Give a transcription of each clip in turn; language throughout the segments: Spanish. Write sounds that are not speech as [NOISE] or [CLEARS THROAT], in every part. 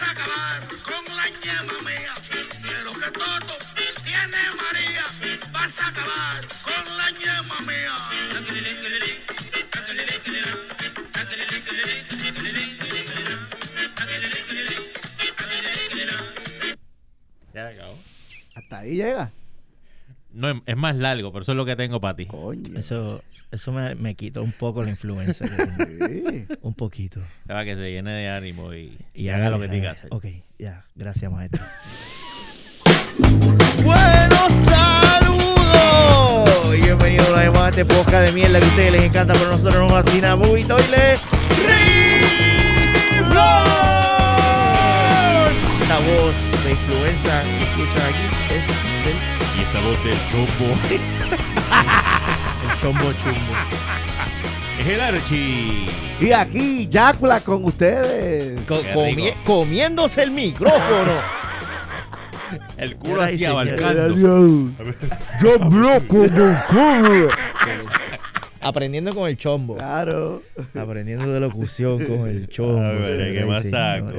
A acabar con la ñema mía. De lo que todo tiene María. Vas a acabar con la ñema mía. Ya acabó. Hasta ahí llega. No, es- más largo, pero eso es lo que tengo para ti. Coño. Eso, eso me, me quitó un poco la influencia. que tengo. Sí. un poquito. Para que se llene de ánimo y, Y haga lo que tenga que hacer. Ok, ya. Gracias, maestro. Buenos saludos y bienvenidos una vez más a este podcast de mierda que a ustedes les encanta, pero a nosotros nos fascina Toilet Reflow. Esta voz de influenza que escuchan aquí es del Y esta voz del chombo el chombo chumbo. es el Archie. Y aquí, Yacula con ustedes. Co- comi- comiéndose el micrófono. El culo así señores. abarcando. Yo bloco de culo. Aprendiendo con el chombo. Claro. Aprendiendo de locución con el chombo. A ver, qué más saco.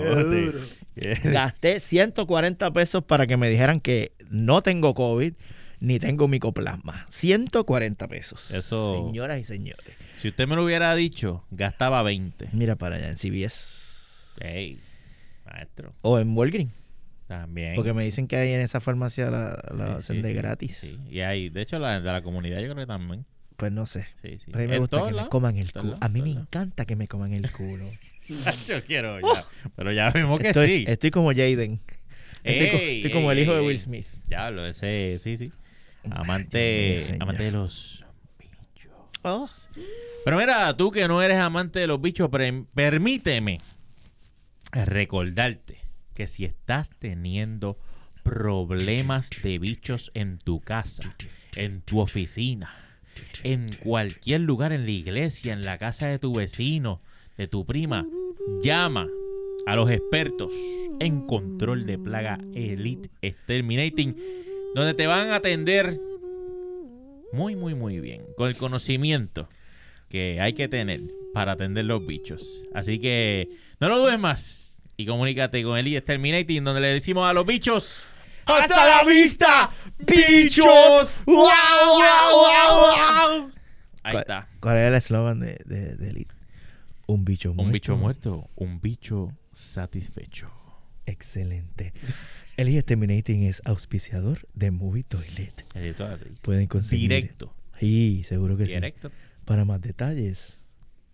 [LAUGHS] Gasté 140 pesos para que me dijeran que no tengo COVID ni tengo micoplasma. 140 pesos. Eso- Señoras y señores. Si usted me lo hubiera dicho, gastaba 20. Mira para allá en CVS. Ey, maestro. O en Walgreens. También. Porque me dicen que ahí en esa farmacia la, la Sí, hacen sí, de sí, gratis. sí. Y hay, de hecho, la de la comunidad yo creo que también. Pues no sé. Pero a mí me gusta que me coman el culo. A mí me encanta que me coman el culo. [LAUGHS] [LAUGHS] Yo quiero ya. Pero ya vimos que estoy, sí. estoy como Jaden. Estoy, co- Ey, estoy como ey, el hijo de Will. Smith. Diablo, ese, sí, sí. Amante, amante de los bichos. Oh. Pero mira, tú que no eres amante de los bichos, permíteme recordarte que si estás teniendo problemas de bichos en tu casa, en tu oficina, en cualquier lugar, en la iglesia, en la casa de tu vecino, de tu prima, llama a los expertos en control de plaga Elite Exterminating, donde te van a atender muy, muy, muy bien, con el conocimiento que hay que tener para atender los bichos. Así que no lo dudes más y comunícate con Elite Exterminating, donde le decimos a los bichos. ¡Hasta la vista, bichos! ¡Wow, wow, wow, wow! Ahí ¿Cuál- está. ¿Cuál es el eslogan de, de, de Elite? Un bicho muerto. Un bicho muerto, un bicho satisfecho. Excelente. Elite Exterminating es auspiciador de Movie Toilet. Eso es así. Pueden conseguir. Directo. Sí, seguro que sí. Directo. Para más detalles,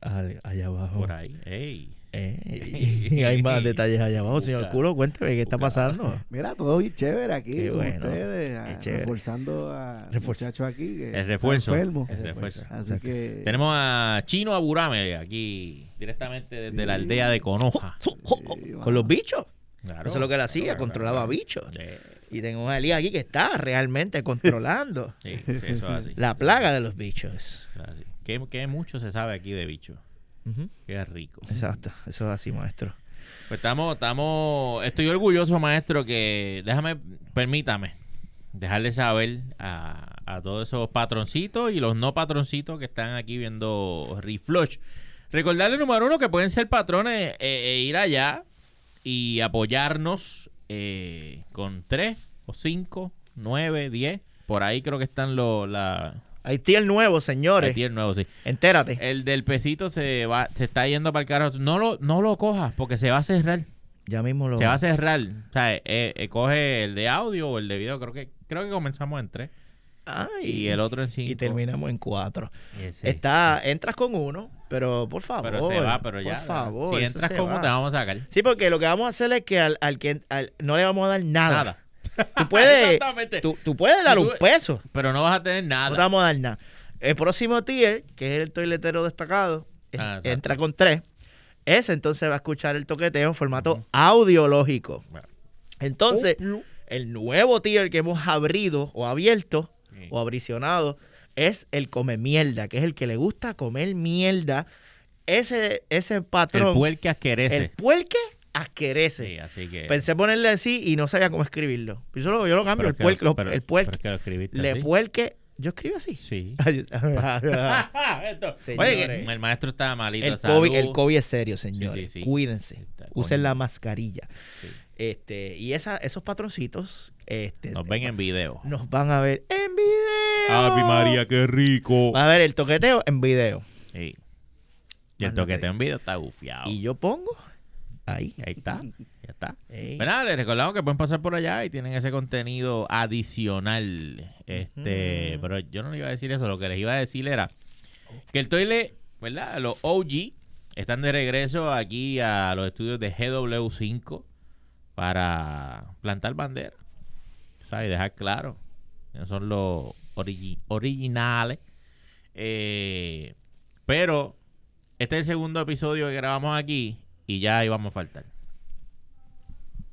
al- allá abajo. Por ahí. Ey. Eh, y hay más detalles allá abajo. Señor. Culo, cuénteme qué está pasando. Mira, todo bien chévere aquí Qué con bueno, ustedes, a- chévere. reforzando a Refuerzo. muchachos aquí. que El refuerzo. enfermo. El refuerzo. Así Exacto. que Tenemos a Chino Aburame aquí, directamente desde la aldea de Conoja. [LAUGHS] sí, Con los bichos. Claro. Eso es lo que él hacía, Claro, controlaba claro. bichos. Sí, Y tengo a Elías aquí que está realmente controlando sí, sí, eso es así. la plaga de los bichos. Eso es así. ¿Qué, qué mucho se sabe aquí de bichos. Qué rico. Exacto, eso es así, maestro. Pues estamos, estamos, estoy orgulloso, maestro, que déjame, permítame, dejarle saber a, a todos esos patroncitos y los no patroncitos que están aquí viendo Reflush. Recordarle, número uno, que pueden ser patrones eh, e ir allá y apoyarnos eh, con tres o cinco, nueve, diez. Por ahí creo que están los, la... Hay tier nuevo, señores. Aquí el nuevo, sí. Entérate. El del pesito se va, se está yendo para el carajo. No lo, no lo cojas porque se va a cerrar. Ya mismo lo. Se va a cerrar. O sea, eh, eh, coge el de audio o el de video. Creo que creo que comenzamos en tres. Ay, Y el otro en cinco. Y terminamos en cuatro. Ese. Está, entras con uno, pero por favor. Pero se va, pero ya. Por favor. si entras como va. te vamos a sacar. Sí, porque lo que vamos a hacer es que al, al que al- no le vamos a dar nada. Nada. Tú puedes, Exactamente. tú, tú puedes dar un peso. Pero no vas a tener No te nada. vamos a dar nada. El próximo tier, que es el toiletero destacado, Ah, entra con tres. Ese entonces va a escuchar el toqueteo en formato audiológico. Bueno. Entonces, el nuevo tier que hemos abrido o abierto Sí. o abrisionado es el come mierda, que es el que le gusta comer mierda. Ese, ese El patrón, puerque asquerece. el puerque asquerece. Sí, así que. Pensé ponerle así y no sabía cómo escribirlo. Yo, lo cambio, el que puerque, lo- pero- el pero puerque. es que lo escribiste Le así. puerque Yo escribo así. Sí. [LAUGHS] [LAUGHS] Esto-. Oye, el maestro está malito. el. COVID, el COVID es serio, señores. sí, sí. Cuídense. Usen la mascarilla. Este, y esa, esos patroncitos este, Nos ven en video. nos van a ver en video. ¡Ave María, qué rico! Va a ver el toqueteo en video. Sí. Y el Mándate. toquete en video está gufiado. Y yo pongo ahí. Ahí está. Ya está. Ey. Pero nada, les recordamos que pueden pasar por allá y tienen ese contenido adicional. Este, pero yo no les iba a decir eso, lo que les iba a decir era que el toile, ¿verdad? Los OG están de regreso aquí a los estudios de GW5 para plantar bandera. ¿Sabes? Y dejar claro. Esos son los origi- originales. Eh, pero este es el segundo episodio que grabamos aquí y ya íbamos a faltar.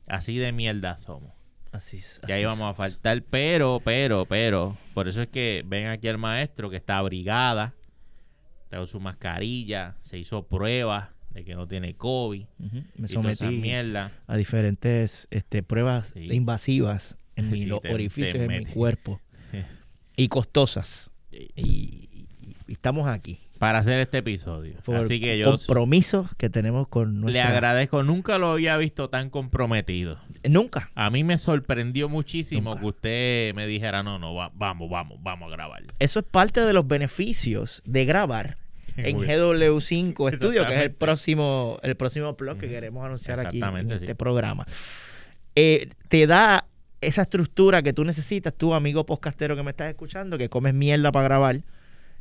Así de mierda somos. Así es. Ya así íbamos a faltar, pero, pero, pero, por eso es que ven aquí al maestro que está abrigada, está con su mascarilla, se hizo pruebas de que no tiene COVID. Me sometí mierda. a diferentes este, pruebas Sí. invasivas en [LAUGHS] Sí, los te- orificios te de mi cuerpo. [LAUGHS] y costosas. Sí. Y, y- y estamos aquí. Para hacer este episodio. Por Así que yo compromisos que tenemos con le nuestra... agradezco, nunca lo había visto tan comprometido. Nunca. A mí me sorprendió muchísimo Nunca. que usted me dijera, no, no, va- vamos, vamos, vamos a grabar. Eso es parte de los beneficios de grabar [LAUGHS] en Muy- GW5 Studio, que es el próximo, el próximo blog que queremos anunciar aquí en este sí. programa. Eh, te da esa estructura que tú necesitas, tú, amigo podcastero que me estás escuchando, que comes mierda para grabar.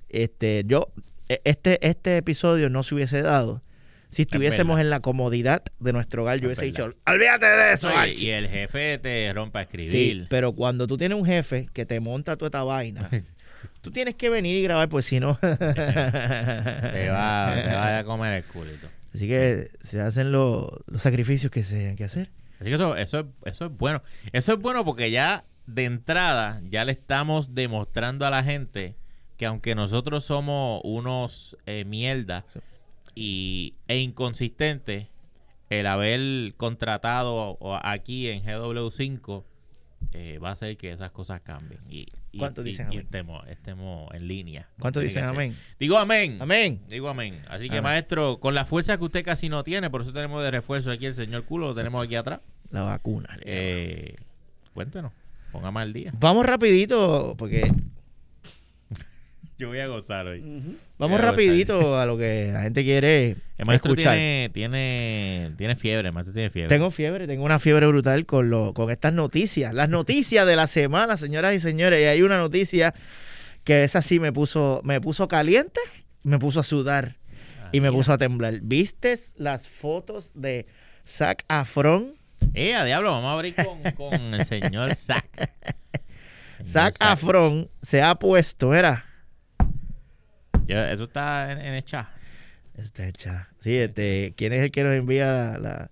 Este, yo, este, este episodio no se hubiese dado si estuviésemos en la comodidad de nuestro hogar. Yo Es hubiese dicho, olvídate de eso, Oye, Archie". y el jefe te rompe a Sí, escribir. pero cuando tú tienes un jefe que te monta toda esta vaina, [LAUGHS] tú tienes que venir y grabar, pues si no. [LAUGHS] Te va, te va a comer el culito. Así que se hacen lo- los sacrificios que se tienen que hacer. Así que eso, eso, es- eso es bueno. Eso es bueno porque ya de entrada ya le estamos demostrando a la gente que aunque nosotros somos unos eh, mierda y, e inconsistentes, el haber contratado aquí en GW5 eh, va a hacer que esas cosas cambien. Y, y- ¿Cuántos y- dicen y amén? estemos, estemos en línea. ¿Cuántos Tiene dicen amén? Digo amén. Amén. Digo amén. Así que, Amén. maestro, con la fuerza que usted casi no tiene, por eso tenemos de refuerzo aquí el señor culo, lo tenemos aquí atrás. La vacuna. Eh, cuéntenos, póngame al día. Vamos rapidito, porque [LAUGHS] Yo voy a gozar hoy. vamos rapidito a lo que la gente quiere El maestro escuchar. tiene, tiene, tiene fiebre, el maestro tiene fiebre. Tengo fiebre, tengo una fiebre brutal con, lo, con estas noticias. Las noticias de la semana, señoras y señores. Y hay una noticia que esa sí me puso, me puso caliente, me puso a sudar Ah, y me mira. puso a temblar. ¿Viste las fotos de Zac Afron? Eh, a diablo, vamos a abrir con, con el señor Zac. [LAUGHS] Zac Afron se ha puesto, mira. Eso está en, en el chat. Está hecha. Sí, este, ¿quién es el que nos envía la, la-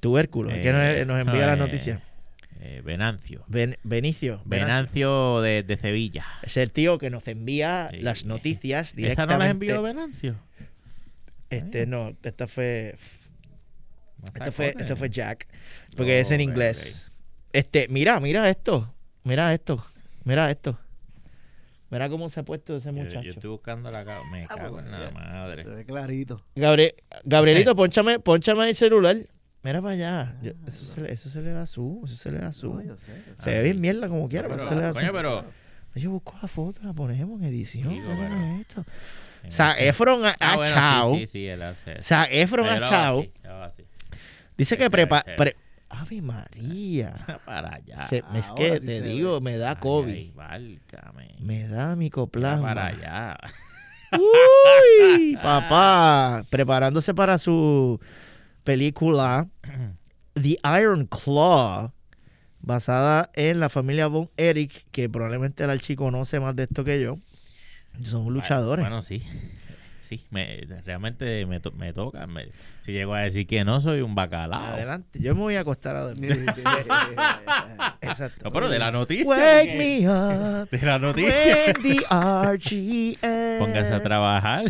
tubérculo? ¿El que nos, Eh, nos envía no, la eh, noticia? eh, Venancio. Ben- Benicio. Venancio. Venancio de, de Sevilla. Es el tío que nos envía Sí. las noticias [LAUGHS] ¿Esa directamente. no las envió Venancio? Este, no, esta fue, esto fue, esto fue Jack, porque Oh, es en ok, inglés. Este, mira, mira esto, mira esto, mira esto. Mira cómo se ha puesto ese Yo- Yo, muchacho. estoy buscando la Me Ah, cago bueno, en la ya. madre. Se ve clarito. Gabriel, Gabrielito, ponchame, ponchame el celular. Mira para allá. Yo- eso, se, le- eso se le da su, eso se le da su. No, yo sé, yo se Ah, ve bien mierda como quiera, pero, Pero, se le da coño, su. pero Yo busco la foto, la ponemos en edición. Digo, ¿qué pero- es esto? en Zac este- Efron ha, Ah, bueno, chao. Sí, sí, sí, él hace eso. Zac Efron ha chao. así. Dice que Ese, prepa... ese. pre- Ave María. Para allá. Se- es que sí te digo, me da COVID. ay, válgame. Me da micoplasma. Para allá. Uy, [LAUGHS] papá. Preparándose para su película [CLEARS THROAT] The Iron Claw, basada en la familia Von Erich, que probablemente el archi conoce más de esto que yo. Son luchadores. Bueno, sí. Sí, me, realmente me, to- me toca. me- si llego a decir que no, soy un bacalao. Adelante. Yo me voy a acostar a dormir. [LAUGHS] Exacto. No, pero de la noticia. Wake me up. De la noticia. [LAUGHS] Póngase a trabajar.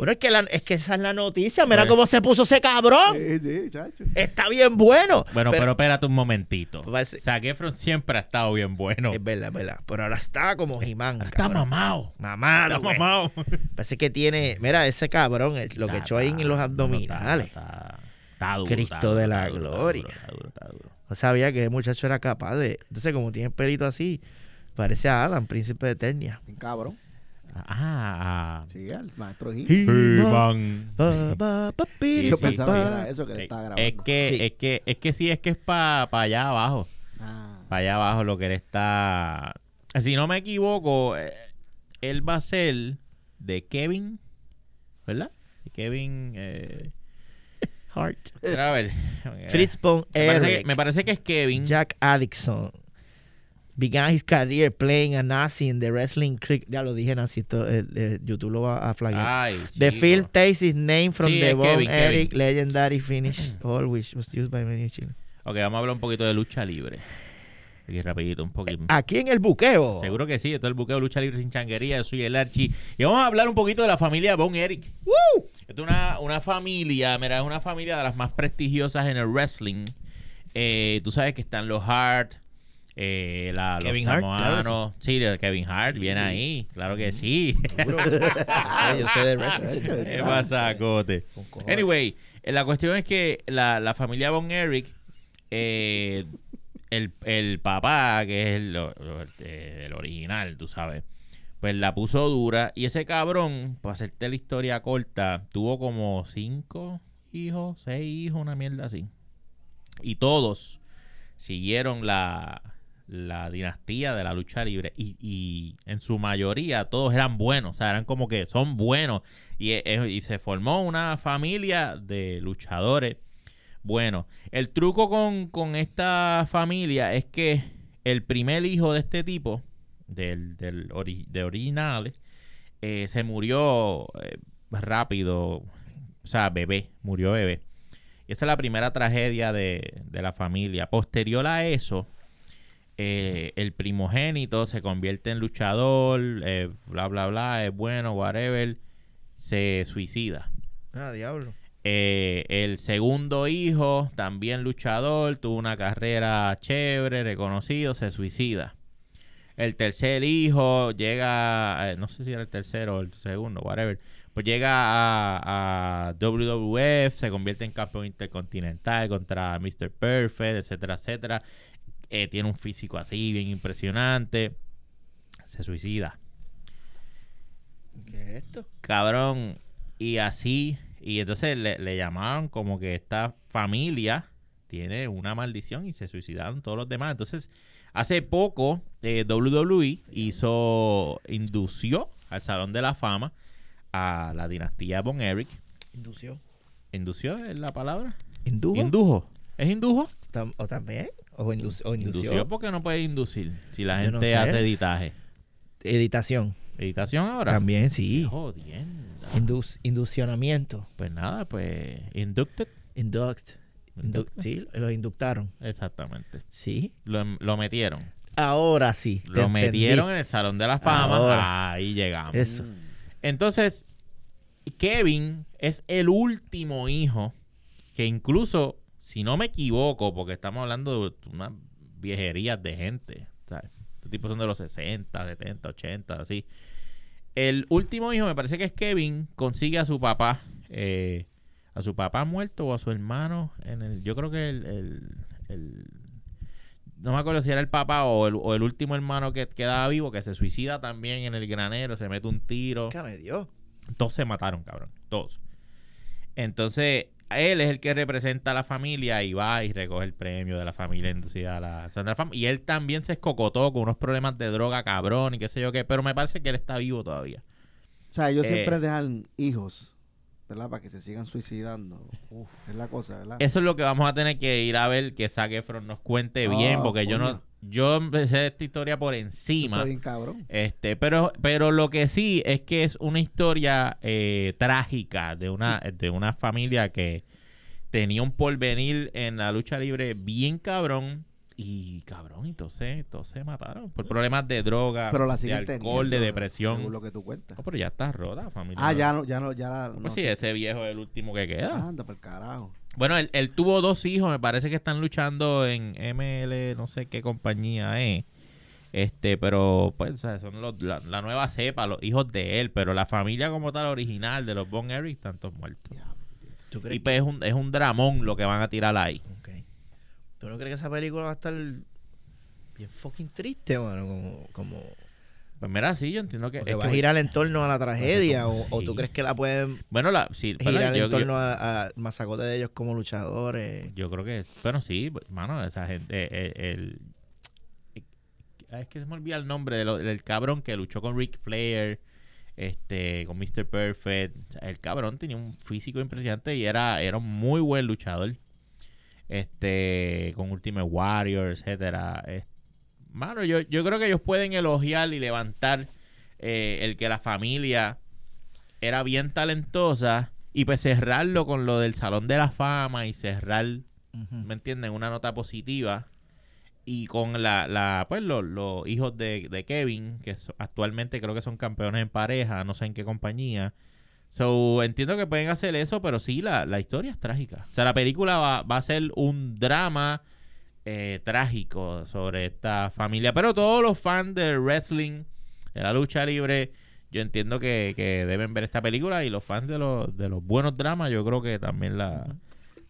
Bueno, es que, la- es que esa es la noticia. Mira Bueno. cómo se puso ese cabrón. Sí, sí, chacho. Está bien bueno. Bueno, pero, espérate un momentito. Ser- Zac Efron siempre ha estado bien bueno. Es verdad, es verdad. Pero ahora está como Jimán. Ahora está mamado. Mamado, Está mamado. [LAUGHS] Parece que tiene. Mira, ese cabrón, eh, lo que echó ahí en los abdominales. Está, está- está duro. Cristo de la está duro, gloria. Está duro, está duro, está duro. No sabía que el muchacho era capaz de. Entonces, como tiene el pelito así, parece a Adam, príncipe de Eternia. Cabrón. Ah, Sí, el maestro. He-Man. Pa, pa, pa, piri, Sí, Yo sí, pa, pensaba pa. que era eso que le Eh, estaba Es grabando. que, Sí. es que, es que sí, es que es para allá abajo. Ah. Para allá abajo lo que él está. Si no me equivoco, eh, él va a ser de Kevin, ¿verdad? De Kevin. Eh, Hart. a ver. Fritz von Me parece, que, Erich. me parece que es Kevin. Jack Addison began his career playing a Nazi in the wrestling creek. Ya lo dije, Nazi. esto, eh, eh, YouTube lo va a flaggear. Ay, The chico. film takes its name from Sí, the Von Kevin. legendary finish, [CLEARS THROAT] all which was used by many Chile. Ok, vamos a hablar un poquito de lucha libre. Aquí rapidito, un poquito. Aquí en el buqueo. Seguro que sí, esto es el buqueo lucha libre sin changuería. Yo soy el Archie. Y vamos a hablar un poquito de la familia Von Eric. Esto es una, una familia, mira, es una familia de las más prestigiosas en el wrestling. Eh, tú sabes que están los Hart, eh, la, los Hart, claro sí. de Kevin Hart, viene ahí, claro que sí. Seguro. [LAUGHS] Yo sé, yo sé de wrestling. [LAUGHS] ¿Qué pasa, Cote? Anyway, eh, la cuestión es que la, la familia Von Eric, eh, el, el papá, que es el, el original, tú sabes, pues la puso dura. Y ese cabrón, para hacerte la historia corta, tuvo como cinco hijos, seis hijos, una mierda así. Y todos siguieron la, la dinastía de la lucha libre. Y, y en su mayoría todos eran buenos, o sea, eran como que son buenos. Y, eh, y se formó una familia de luchadores bueno, el truco con, con esta familia es que el primer hijo de este tipo, del, del ori- de originales, eh, se murió eh, rápido, o sea, bebé, murió bebé. Y esa es la primera tragedia de, de la familia. Posterior a eso, eh, el primogénito se convierte en luchador, eh, bla, bla, bla, es bueno, whatever, se suicida. Ah, diablo. Eh, el segundo hijo, también luchador, tuvo una carrera chévere, reconocido, se suicida. El tercer hijo llega, eh, no sé si era el tercero o el segundo, whatever, pues llega a, a WWF, se convierte en campeón intercontinental contra Mr. Perfect, etcétera, etcétera. Eh, tiene un físico así, bien impresionante. Se suicida ¿Qué es esto? cabrón. Y así, y entonces le, le llamaron como que esta familia tiene una maldición y se suicidaron todos los demás. Entonces, hace poco, eh, WWE hizo, indució al Salón de la Fama a la dinastía Von Eric. Indució. ¿Indució es la palabra? ¿Indujo? Indujo. ¿Es indujo? ¿O también? ¿O, indu- o indució? Indució porque no puede inducir si la no gente sé. hace editaje. Editación. ¿Editación ahora? También, sí. Jodienda. Inducionamiento. Pues nada, pues inducted. Induct. Indu- Inducted. sí, lo inductaron. Exactamente. Sí. Lo, lo metieron. Ahora sí. Lo entendí. metieron en el Salón de la Fama. Ahora. Ahí llegamos. Eso. Entonces, Kevin es el último hijo que incluso, si no me equivoco, porque estamos hablando de unas viejerías de gente, ¿sabes? Estos tipos son de los 60, 70, 80, así. El último hijo, me parece que es Kevin, consigue a su papá, eh, a su papá muerto o a su hermano en el, yo creo que el, el- el- no me acuerdo si era el papá o el, o el último hermano que quedaba vivo, que se suicida también en el granero, se mete un tiro. ¿Qué me dio? Todos se mataron, cabrón. Todos. Entonces, él es el que representa a la familia y va y recoge el premio de la familia inducida a la Santa Fama. Y él también se escocotó con unos problemas de droga, cabrón, y qué sé yo qué. Pero me parece que él está vivo todavía. O sea, ellos Eh. siempre dejan hijos, ¿verdad? Para que se sigan suicidando. es la cosa, ¿verdad? Eso es lo que vamos a tener que ir a ver que Zac Efron nos cuente bien, Ah, porque yo no, yo empecé esta historia por encima. Está bien cabrón. Este, pero, pero lo que sí es que es una historia eh, trágica de una, de una familia que tenía un porvenir en la lucha libre bien cabrón Y cabrón, y todos se, todos se mataron por problemas de droga, Pero la de alcohol, teniendo, de depresión. Según lo que tú cuentas. No, pero ya está rota, familia. Ah, ya no, ya no, ya la- Pues sí, sé. ese viejo es el último que queda. Anda, por carajo. Bueno, él, él tuvo dos hijos, me parece que están luchando en ML, no sé qué compañía es. Este, pero pues son los- la, la nueva cepa, los hijos de él, pero la familia como tal original de los Von Erich están todos muertos. ¿Tú crees Y pues es un, es un dramón lo que van a tirar ahí. ¿Tú no crees que esa película va a estar bien fucking triste, mano? Como, como Pues mira, sí, yo entiendo que... es va que- a girar en torno a la tragedia o, o Sí. tú crees que la pueden Bueno, la, sí, girar yo, en yo- torno a- al masacote de ellos como luchadores. yo creo que es... Bueno, sí, mano, esa gente... eh, el, es que se me olvida el nombre de lo- del cabrón que luchó con Ric Flair, este, con Mr. Perfect. O sea, el cabrón tenía un físico impresionante y era, era un muy buen luchador. Este, con Ultimate Warrior, etcétera. Es- mano, yo, yo creo que ellos pueden elogiar y levantar eh, el que la familia era bien talentosa y pues cerrarlo con lo del Salón de la Fama y cerrar ¿me entienden? Una nota positiva. Y con la, la pues los, los hijos de, de Kevin, que so- actualmente creo que son campeones en pareja, no sé en qué compañía. So, entiendo que pueden hacer eso, pero sí, la, la historia es trágica. O sea, la película va, va a ser un drama eh, trágico sobre esta familia. Pero todos los fans del wrestling, de la lucha libre, yo entiendo que, que deben ver esta película. Y los fans de los, de los buenos dramas, yo creo que también la...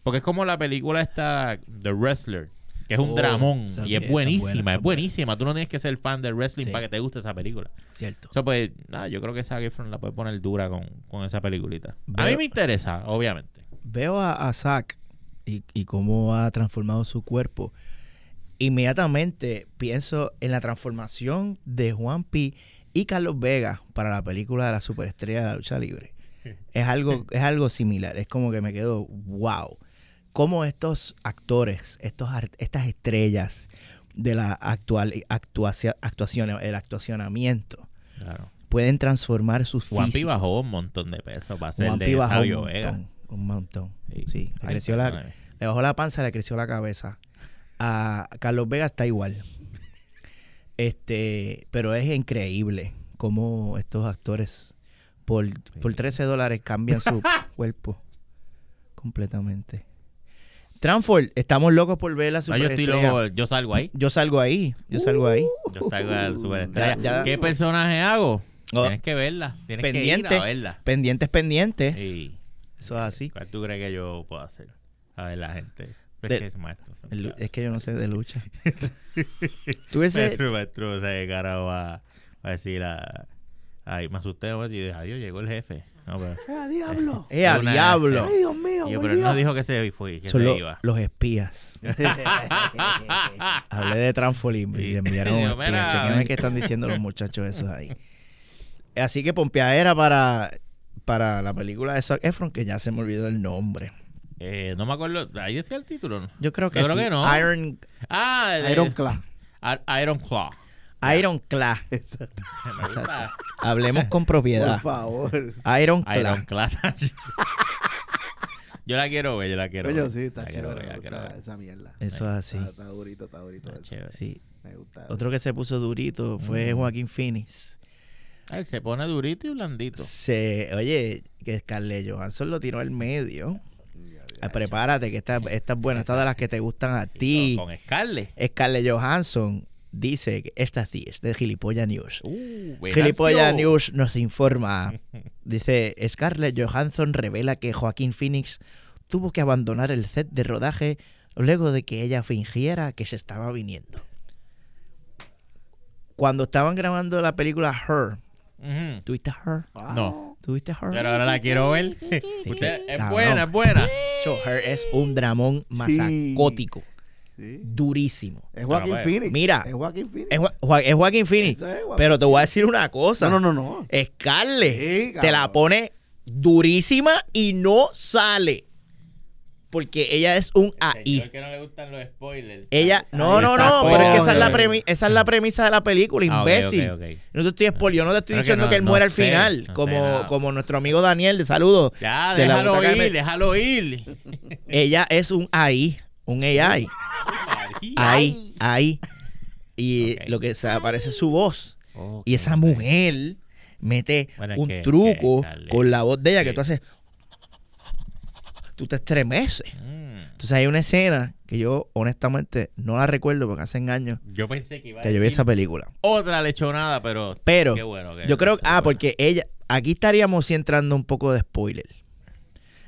Porque es como la película esta, The Wrestler, que es un Oh, dramón esa- y es esa es buenísima, buena, esa es buenísima. Tú no tienes que ser fan del wrestling Sí. para que te guste esa película. Cierto. O sea, pues, nada, yo creo que Zac Efron la puede poner dura con, con esa peliculita. A mí me interesa, obviamente. Veo a, a Zack y, y cómo ha transformado su cuerpo. Inmediatamente pienso en la transformación de Juan Pi y Carlos Vega para la película de la superestrella de la lucha libre. [LAUGHS] Es algo, es algo similar. Es como que me quedo, wow. Cómo estos actores, estos estas estrellas de la actual actuación, el actuacionamiento, Claro. pueden transformar sus Juan Pi físicos. bajó un montón de peso para ser Juanpi de bajó Sabio un Vega. montón, un montón. Sí. Sí, le, creció la, le bajó la panza, le creció la cabeza. A Carlos Vega está igual. Este, pero es increíble cómo estos actores por, por 13 dólares cambian su [LAUGHS] cuerpo completamente. Transform, estamos locos por ver la yo estoy superestrella. loco, yo salgo ahí. Yo salgo ahí, yo salgo ahí. Yo salgo al superestrella. Ya- ya- ¿Qué personaje hago? Oh. Tienes que verla. Tienes que ir Pendiente. a verla. Pendientes, pendientes. Sí. Eso es así. ¿Cuál tú crees que yo puedo hacer? A ver la gente. Es De- que es maestro. El es que yo no sé de lucha. [LAUGHS] Tú ves Maestro, maestro, o sea, cara va, va a decir a... Ay, me asusté y dije, adiós, llegó el jefe. No, pero, ¡Eh, diablo! ¡Eh, a Una- diablo! ¡Ay, Dios mío! yo, pero él no dijo que se fue, que Son se lo- iba. los espías. [LAUGHS] Hablé de Trampolim y enviaron un Digo, espía. mira. Chequenme qué están diciendo los muchachos esos ahí. Así que pompeadera para, para la película de Zac Efron, que ya se me olvidó el nombre. Eh, no me acuerdo, ahí decía el título, ¿no? Yo creo que Yo creo sí. que no. Iron, Ah, el- Iron Claw. Ar- Iron Claw. Iron Claw. Exacto. Hablemos con Por propiedad. favor. Iron Claw. Iron Claw. [LAUGHS] yo la quiero ver, yo la quiero Coño, ver. sí, está La quiero chévere. ver, la me quiero gusta ver. esa mierda. Eso es así. Está, está durito, está durito. Está eso. chévere. Sí. Me gusta. Otro que se puso durito fue Joaquín Phoenix. Ay, se pone durito y blandito. Se, oye, que Scarlett Johansson lo tiró al medio. Ah, prepárate, que esta, esta es buena. Esta de las que te gustan a ti. Con Scarlett. Scarlett Johansson dice que esta sí es de Gilipollas News. Uh, Gilipollas Venancio. News nos informa. Dice, Scarlett Johansson revela que Joaquín Phoenix tuvo que abandonar el set de rodaje luego de que ella fingiera que se estaba viniendo. Cuando estaban grabando la película Her. ¿tuviste Her? No, ¿Tuviste Her? pero ahora la quiero ver. [LAUGHS] Usted- es cabrón. buena, es buena. Cho, Her es un dramón masacótico, Sí. Durísimo. Es Joaquín Pero, Phoenix. Mira. Es Joaquín Phoenix. Es, Joa- Joa- es Joaquín Phoenix. Eso es Joaquín Pero te voy a decir una cosa. No, no, no, no. Scarlett Sí, te la pone durísima y no sale. Porque ella es un AI. que no le gustan los spoilers. Ella, no, no, no, pero es que esa es, la coño. premi- esa es la premisa de la película, Ah, imbécil. No te estoy spoil- yo no te estoy Pero que diciendo no- que él no muera al final, no como, nuestro amigo Daniel, de saludos. Ya, de déjalo ir, déjalo ir. Ella es un AI, un AI. ahí, ahí. Y lo que se aparece es su voz. Y esa mujer mete Bueno, un que- truco que con la voz de ella que tú haces. Tú te estremeces. Mm. Entonces hay una escena que yo honestamente no la recuerdo porque hace años Yo pensé que iba a que yo vi esa película. otra lechonada, pero Pero qué bueno que yo creo Ah, porque ella... Aquí estaríamos sí entrando un poco de spoiler.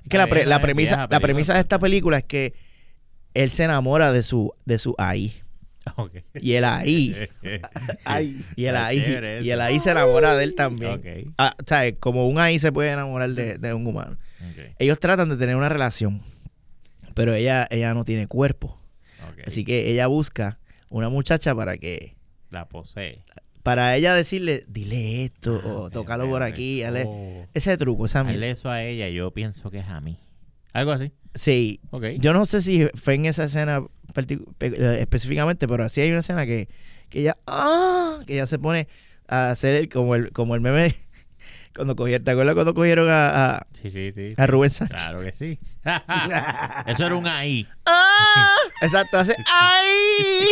Es que la, pre- la premisa, la premisa de esta película es que él se enamora de su, de su ahí. Y el ahí... Y [LAUGHS] el ahí, y el ahí se enamora de él también. Ok. Ah, ¿sabes? Como un ahí se puede enamorar de, de un humano. Ellos tratan de tener una relación, pero ella, ella no tiene cuerpo. Así que ella busca una muchacha para que, La posee. para ella decirle, dile esto Ah, o tócalo por aquí. Oh. Ese truco, esa mierda. eso a ella, yo pienso que es a mí. Algo así. Sí, yo no sé si fue en esa escena eh, específicamente, pero sí hay una escena que, que ella, ah, que ella se pone a hacer como el, como el meme [LAUGHS] cuando cogieron, ¿te acuerdas cuando cogieron a, a, Sí, sí, sí. a Rubén Sánchez? Claro que sí. [LAUGHS] eso era un ahí. ¡Ah! Exacto, hace [LAUGHS] ¡ay!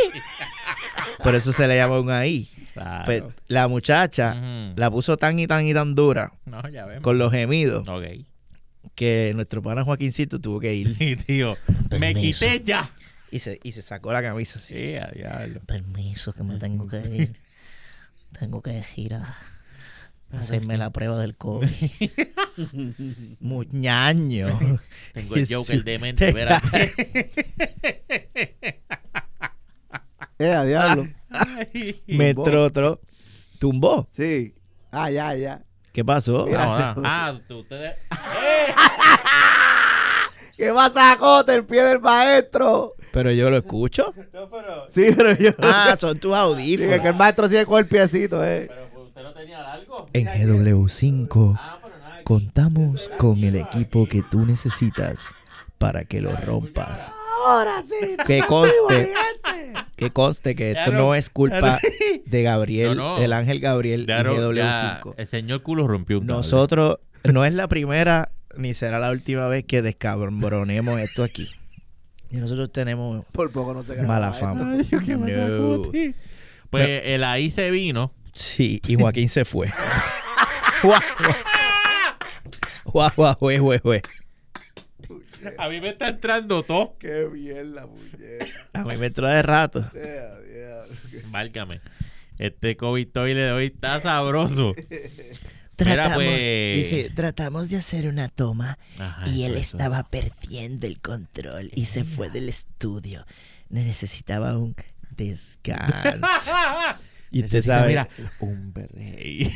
Por eso se le llama un ahí. Claro. Pues, la muchacha la puso tan y tan y tan dura No, ya vemos. con los gemidos Ok. Que nuestro pana Joaquincito tuvo que ir [LAUGHS] Sí, tío. Me Permiso. quité ya. y se, y se sacó la camisa así. Sí, a diablo. Permiso, que me tengo que ir. Tengo que ir a hacerme la prueba del COVID. [LAUGHS] Muñaño. Tengo el. Joker demente, [LAUGHS] espérate. Eh, a diablo. Ay. Me Tumbó. trotro. ¿Tumbó? Sí. Ah, ya, ya. ¿Qué pasó? Mira. No, Gracias. ah, tú- ustedes. [LAUGHS] ¿Qué pasa, Cote? El pie del maestro. Pero yo lo escucho. No, pero, Sí, pero yo. Ah, son tus Sí, audífonos. que el maestro sigue con el piecito, eh. pero pues, usted no tenía largo. En GW5 Ah, pero nada. aquí. contamos con el equipo que tú necesitas para que lo rompas. Ahora sí. Que conste, que conste que esto no- es culpa de Gabriel, No, no. del Ángel Gabriel ya GW5. el señor culo rompió un cable. Nosotros, no es la primera ni será la última vez que descabronemos esto aquí. Y nosotros tenemos Por poco no se graba, mala fama. Ay, ¿qué pasa, No. Pues el ahí se vino. Sí, y Joaquín se fue. [LAUGHS] Guau, guau. Guau, A mí me está entrando todo. Qué mierda, muñeca. A mí me entró de rato. A diablo. Válgame. Este COVID toile de hoy está sabroso. Mira, Tratamos, pues. dice, tratamos de hacer una toma Ajá, y él eso, eso. estaba perdiendo el control y se fue del estudio. Necesitaba un descanso. [LAUGHS] y usted sabe, Mira, un rey.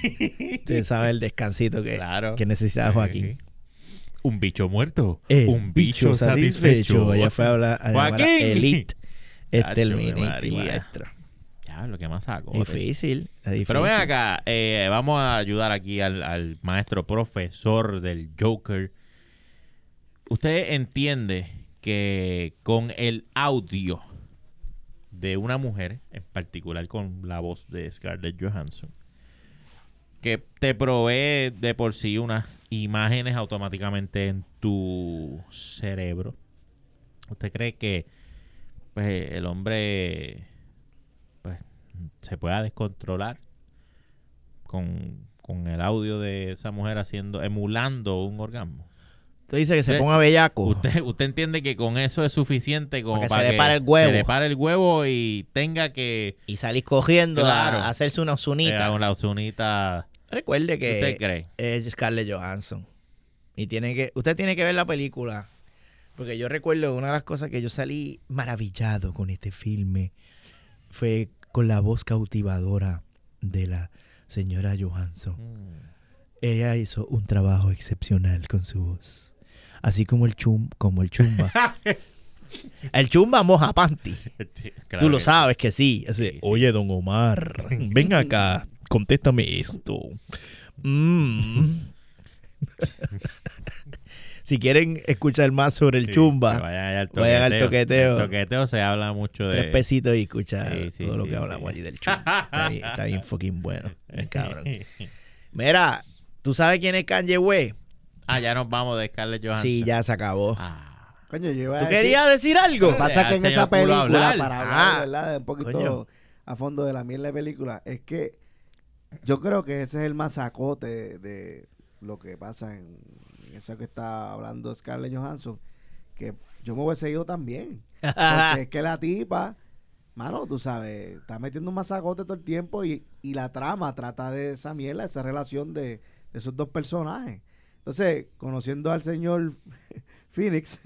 usted sabe el descansito que, claro. que necesitaba Joaquín. Un bicho muerto. Es un bicho satisfecho. Ella fue a hablar a llamar a Joaquín. Elite. [LAUGHS] Este el maestro. Ya, lo que más saco. Difícil, es difícil. Pero ven acá, eh, vamos a ayudar aquí al, al maestro profesor del Joker. Usted entiende que con el audio de una mujer, en particular con la voz de Scarlett Johansson, que te provee de por sí unas imágenes automáticamente en tu cerebro. ¿Usted cree que pues, el hombre pues, se pueda descontrolar con, con el audio de esa mujer haciendo, emulando un orgasmo? Usted dice que se ponga bellaco. ¿Usted, usted entiende que con eso es suficiente como Para para, que se le pare el huevo. se le pare el huevo y tenga que Y salir Claro. a, a hacerse una eh, osunita. una unita. Recuerde ¿Qué usted que cree? es Scarlett Johansson. Y tiene que, usted tiene que ver la película. Porque yo recuerdo una de las cosas que yo salí maravillado con este filme fue con la voz cautivadora de la señora Johansson. Mm. Ella hizo un trabajo excepcional con su voz. Así como el chum, como el chumba. [LAUGHS] el chumba moja panty. Sí, claro Tú lo sabes que sí. Así, Sí, sí. Oye, don Omar, ven acá, contéstame esto. Mm. [LAUGHS] si quieren escuchar más sobre el Sí, chumba, vayan al vayan al toqueteo. El toqueteo se habla mucho de. tres pesitos y escucha Sí, sí, todo lo que sí. hablamos allí del chumba. Está bien, está bien [LAUGHS] fucking bueno. bien cabrón. Mira, ¿tú sabes quién es Kanye West? ah, ya nos vamos de Scarlett Johansson. Sí, ya se acabó. Ah, Coño, yo iba a ¿Tú decir- querías decir algo? Lo que pasa es que en esa película, hablar. para Ah. hablar, ¿verdad? De un poquito Coño. a fondo de la mierda de película, es que yo creo que ese es el masacote de, de lo que pasa en, eso que está hablando Scarlett Johansson, que yo me hubiese ido también. Porque es [LAUGHS] que la tipa, mano, tú sabes, está metiendo un masacote todo el tiempo y, y la trama trata de esa mierda, esa relación de, de esos dos personajes. Entonces, conociendo al señor [LAUGHS] Phoenix,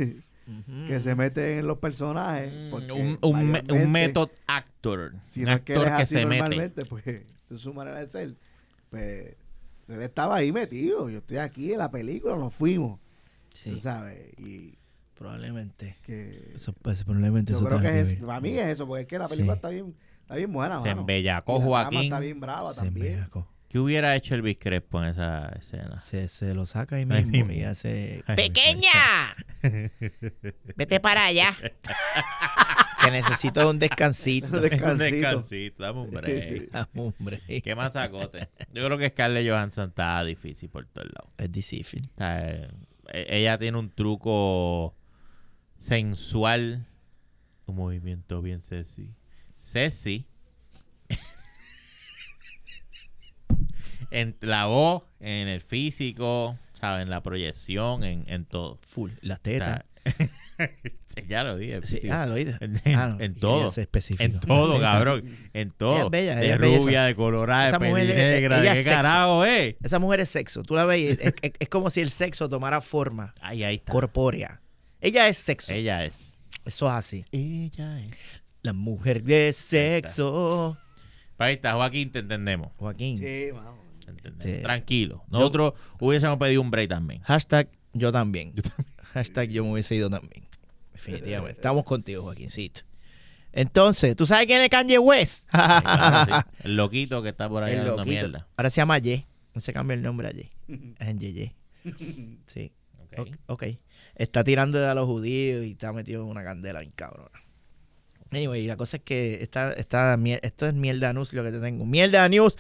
que se mete en los personajes. Mm, Un, un, un method actor. Si no que actor es que así se mete. pues, esa es su manera de ser. Pues, él estaba ahí metido. Yo estoy aquí en la película, nos fuimos. Sí, tú ¿Sabes? Y probablemente. que. Eso, pues, probablemente yo eso creo que es, para mí es eso, porque es que la película Sí. está bien está bien buena, Se embellacó Joaquín. Está bien brava Se también. embellacó. ¿Qué hubiera hecho el Crespo en esa escena? Se, se lo saca ahí Ahí mismo, mismo. y hace... ¡Pequeña! Vete para allá. [LAUGHS] Que necesito un descansito. [LAUGHS] Un descansito. Un descansito, dame un break. Sí, sí. Ah, hombre. Qué masacote. Yo creo que Scarlett Johansson está difícil por todos lados. Es difícil. Sea, eh, e- ella tiene un truco sensual, un movimiento bien sexy. Sexy. en la voz, en el físico, ¿sabes? En la proyección, en, en todo. Full. Las O tetas. [LAUGHS] [LAUGHS] ya lo dije. Sí, sí. ah, lo oíste. En, Ah, no, en todo. En todo, cabrón. En todo. Ella es bella, de ella rubia, de colorada, de ella de es qué carajo, eh. Esa mujer es sexo. Tú la ves es, es- es como si el sexo tomara forma Ay, ahí está. corpórea. Ella es sexo. Ella es. Eso es así. Ella es. La mujer de sexo. Ahí está, Joaquín, te entendemos. Joaquín. Sí, vamos. Sí. Tranquilo. Nosotros hubiésemos pedido un break también. Hashtag yo también. Hashtag yo me hubiese ido también. Definitivamente. Estamos contigo, Joaquincito. Entonces, ¿tú sabes quién es Kanye West? Sí, claro, sí. [LAUGHS] El loquito que está por ahí El dando loquito. mierda. Ahora se llama Ye. No se cambia el nombre a Ye. Es en Ye [LAUGHS] Sí. Ok. Ok. ok. Está tirando a los judíos y está metido en una candela bien cabrona. Anyway, la cosa es que esta, esta, esto es mierda news lo que te tengo. Mierda news.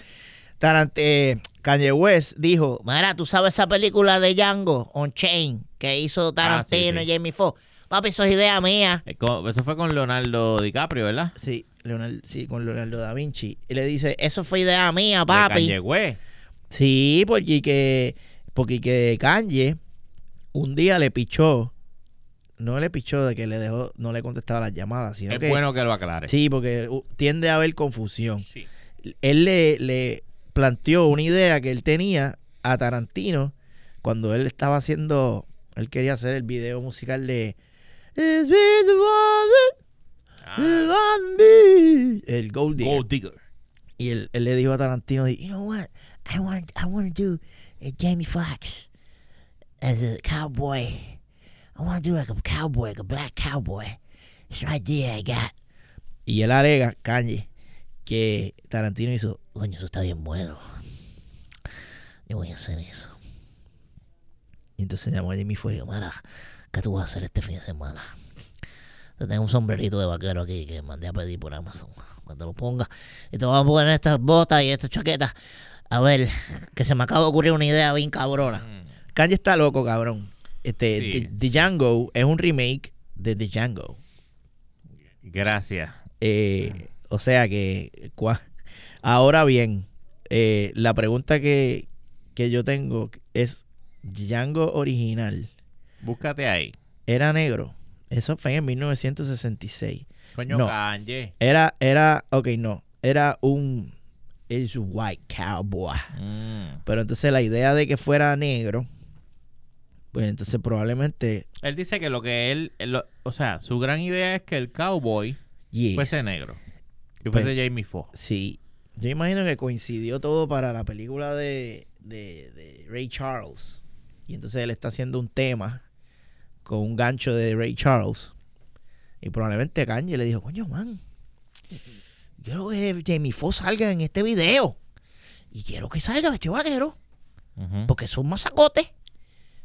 Tarant eh, Kanye West dijo, Mira, tú sabes esa película de Django, On Chain, que hizo Tarantino sí. y Jamie Foxx. Papi, eso es idea mía. Eh, Eso fue con Leonardo DiCaprio, ¿verdad? sí, Leonardo, sí, con Leonardo da Vinci. Y le dice, Eso fue idea mía, De papi. Kanye West. sí, porque que, porque que Kanye un día le pichó, no le pichó de que le dejó, no le contestaba las llamadas, sino Es que... bueno que lo aclare. Sí, porque uh, tiende a haber confusión. Sí. Él le, le planteó una idea que él tenía a Tarantino cuando él estaba haciendo, él quería hacer el video musical de It's been the moment, Ah, it wasn't me", el Gold Digger. Gold Digger. Y él, él le dijo a Tarantino, you know what, I want, I want to do uh, Jamie Foxx as a cowboy. I want to do like a cowboy, like a black cowboy. It's an idea I got. y él alega, Kanye, que Tarantino hizo, Coño, eso está bien bueno. Yo voy a hacer eso. y entonces llamó a Jimmy dijo, Mira, ¿qué tú vas a hacer este fin de semana? Te tengo un sombrerito de vaquero aquí que mandé a pedir por Amazon. Cuando lo ponga. Y te vamos a poner estas botas y estas chaquetas. A ver, que se me acaba de ocurrir una idea bien cabrona. Mm. Kanye está loco, cabrón. Este, Sí. The, The Django es un remake de The Django. Gracias. Eh, o sea que, cua- ahora bien, eh, la pregunta que, que yo tengo es, Django original, Búscate ahí. ¿era negro? Eso fue en 1966. Coño, No. Era, era, ok, no, era un, es white cowboy. Mm. Pero entonces la idea de que fuera negro, pues entonces probablemente, Él dice que lo que él, lo- o sea, su gran idea es que el cowboy yes. fuese negro. Que Pues- fuese Jamie Foxx. Sí, yo imagino que coincidió todo para la película de, de, de Ray Charles. Y entonces él está haciendo un tema con un gancho de Ray Charles. Y probablemente Kanye le dijo, coño, man, quiero que Jamie Foxx salga en este video. Y quiero que salga vestido vaquero. Ujú. Porque es un masacote.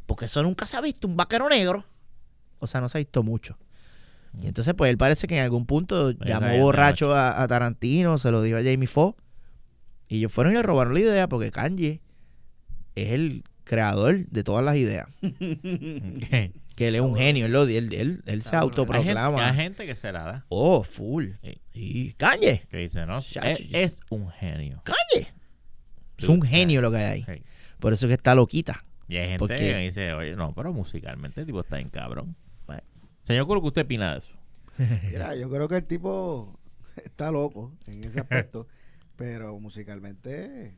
Porque eso nunca se ha visto, un vaquero negro. O sea, no se ha visto mucho. Y entonces, pues él parece que en algún punto llamó borracho a, a Tarantino, se lo dijo a Jamie Foxx. Y ellos fueron y le robaron la idea porque Kanye es el creador de todas las ideas. [LAUGHS] [LAUGHS] Que él es un genio, él, lo- él, él- él se Ah, gente, autoproclama. hay gente que se la da. Oh, full. Sí. Y Kanye, Que dice, no, es, un genio. Kanye. Es un genio lo que hay ahí. Sí. Por eso es que está loquita. Y hay gente Porque- que dice, oye, no, pero musicalmente el tipo está en cabrón. Bueno. Señor Curo, ¿qué usted opina de eso? [LAUGHS] [LAUGHS] Mira, yo creo que el tipo está loco en ese aspecto, [LAUGHS] pero musicalmente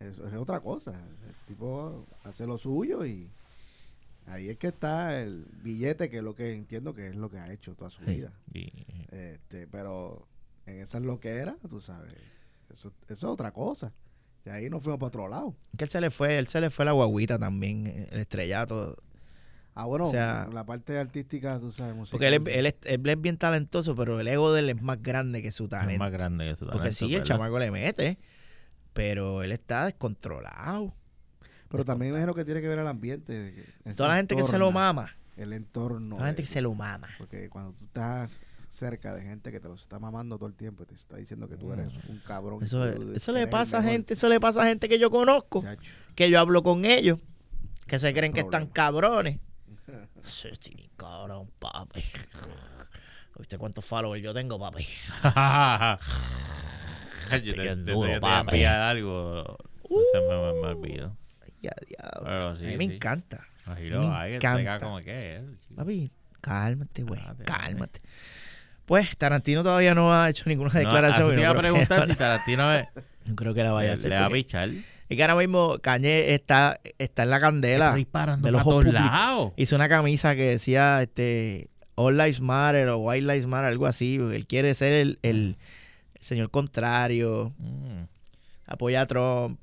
eso es otra cosa. El tipo hace lo suyo y ahí es que está el billete, que es lo que entiendo que es lo que ha hecho toda su Sí. vida. Este, pero en esas loqueras, tú sabes, eso, eso es otra cosa. Y ahí nos fuimos para otro lado. Que él se le fue, él se le fue la guaguita también, el estrellato. Ah, bueno, O sea- la parte artística, tú sabes, Porque él es, musical. él, es, él es bien talentoso, pero el ego de él es más grande que su es talento. más grande que su Porque talento, sí, el chamaco le mete, pero él está descontrolado. Pero también es lo que tiene que ver el ambiente. Toda la gente que se lo mama, El entorno. toda la gente de- que se lo mama. Porque cuando tú estás cerca de gente que te lo está mamando todo el tiempo y te está diciendo que tú eres un cabrón. Eso, tú eso le pasa a gente, eso le pasa a gente que yo conozco, chacho. que yo hablo con ellos, que se creen que están cabrones. Sí, sí, cabrón, papi. ¿Viste cuántos followers yo tengo, papi? [LAUGHS] Yo te, te- duro, te voy a papi. enviar algo. Se me, me, me olvidó. Ya, diablo. Sí, a mí me sí. encanta. Ahí Me lo hay, diga encanta. como que es. Papi, cálmate, güey, Cálmate, cálmate. Pues Tarantino todavía no ha hecho ninguna No, declaración. y te no iba a creo que- preguntar si Tarantino [LAUGHS] ve- no creo que la vaya a hacer. le va a pichar. Es que ahora mismo Kanye está, está en la candela. Está disparando del para ojo todos público. lados. Hizo una camisa que decía este All Lives Matter o White Lives Matter, algo así. Él quiere ser el, el- el señor contrario. Mm. Apoya a Trump.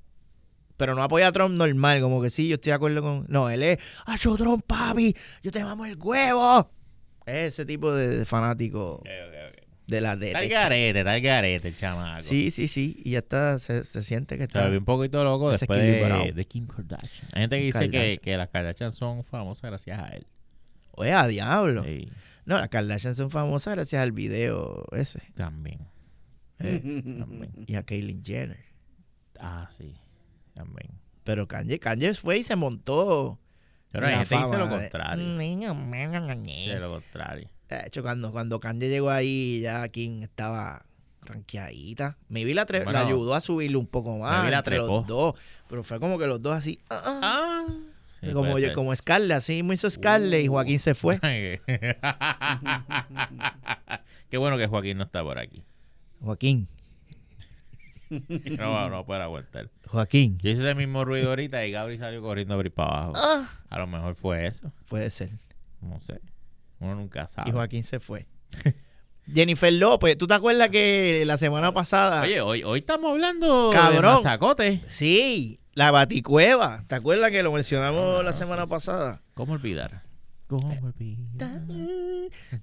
Pero no apoya a Trump normal, como que sí, yo estoy de acuerdo con. No, él es. ¡Acho Trump, papi! ¡Yo te mamo el huevo! Es ese tipo de, de fanático Ok, ok, ok. de la derecha. garete, está el garete, el chamaco. Sí, sí, sí. Y ya está, se, se siente que está. volvió un poquito loco después de, de Kim Kardashian. Hay gente que Kim dice que, que las Kardashian son famosas gracias a él. Oye, a diablo. Sí, No, las Kardashian son famosas gracias al video ese. también. eh, [LAUGHS] también. y a Caitlyn Jenner. Ah, sí. También. Pero Kanye, Kanye fue y se montó. Pero hay la gente dice lo de- contrario. De Dice lo contrario. hecho, cuando, cuando Kanye llegó ahí, ya Kim estaba ranqueadita. Maybe la, tre- Bueno, la ayudó a subirle un poco más. Maybe la entre los dos. Pero fue como que los dos así. ah, ah. Sí, como, yo- como Scarlett, así mismo hizo Scarlett y Joaquín se fue. [LAUGHS] Qué bueno que Joaquín no está por aquí. Joaquín, [LAUGHS] No no a poder aguantar. Joaquín. Yo hice ese mismo ruido ahorita y Gabri salió corriendo por ir para abajo. Ah, A lo mejor fue eso. puede ser. No sé. Uno nunca sabe. Y Joaquín se fue. [LAUGHS] Jennifer López, ¿tú te acuerdas que la semana pasada... Oye, hoy, hoy estamos hablando Cabrón. de mazacote. Sí, la Baticueva. ¿Te acuerdas que lo mencionamos No, no, la semana pasada? ¿Cómo olvidar? ¿Cómo olvidar?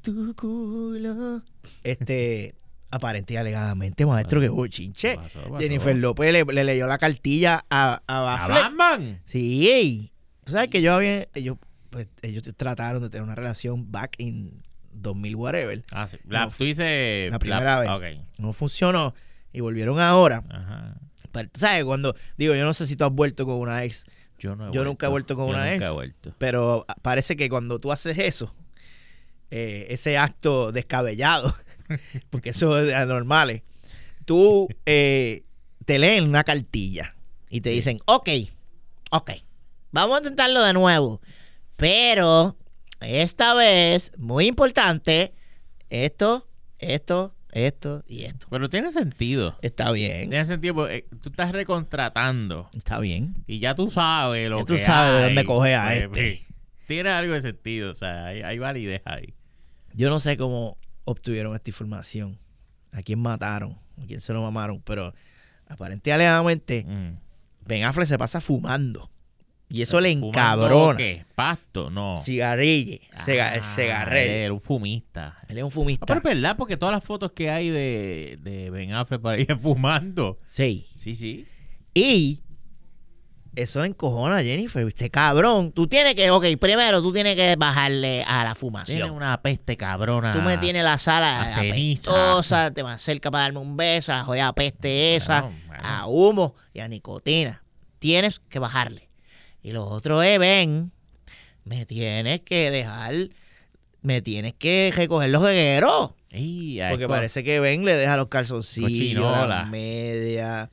Tu culo. Este, aparente y alegadamente, maestro, que hubo chinche. Pasó, pasó. Jennifer López le, le leyó la cartilla a, a ¿A. Batman? Sí. ¿Tú sabes que yo había, ellos, pues, ellos trataron de tener una relación back in 2000 whatever. Ah, sí. La, No, tú dices... la primera vez. No funcionó y volvieron ahora. Ajá. Pero, ¿tú ¿Sabes? Cuando, digo, yo no sé si tú has vuelto con una ex, Yo, no he Yo nunca he vuelto con Yo una nunca ex. he vuelto. pero parece que cuando tú haces eso, eh, ese acto descabellado, [LAUGHS] porque eso es de anormales, tú eh, te leen una cartilla y te dicen, ok, ok, vamos a intentarlo de nuevo, pero esta vez, muy importante, esto, esto, esto y esto. Pero tiene sentido. Está bien, Tiene sentido porque eh, tú estás recontratando está bien. y ya tú sabes lo Ya tú que sabes de hay. dónde coger a Pues, este. Tiene algo de sentido. O sea, hay, hay validez ahí. Yo no sé cómo obtuvieron esta información, a quién mataron, a quién se lo mamaron, pero aparentemente Mm. Ben Affleck se pasa fumando. Y eso le ¿Fumando encabrona. ¿Qué? ¿Pasto? No. Cigarrille, Ah, cigarré. Él, un fumista. Él es un Ah, fumista. pero es verdad, porque todas las fotos que hay de, de Ben Affleck ahí es [LAUGHS] fumando. Sí. Sí, sí. Y eso encojona Jennifer. Viste, cabrón. Tú tienes que, ok, primero tú tienes que bajarle a la fumación. una peste cabrona. Tú me tienes la sala apestosa, te más cerca para darme un beso, a la jodida peste esa, Bueno, bueno. a humo y a nicotina. Tienes que bajarle. Y lo otro es, ven, me tienes que dejar, me tienes que recoger los ahí Porque parece que Ben le deja los calzoncillos, las medias,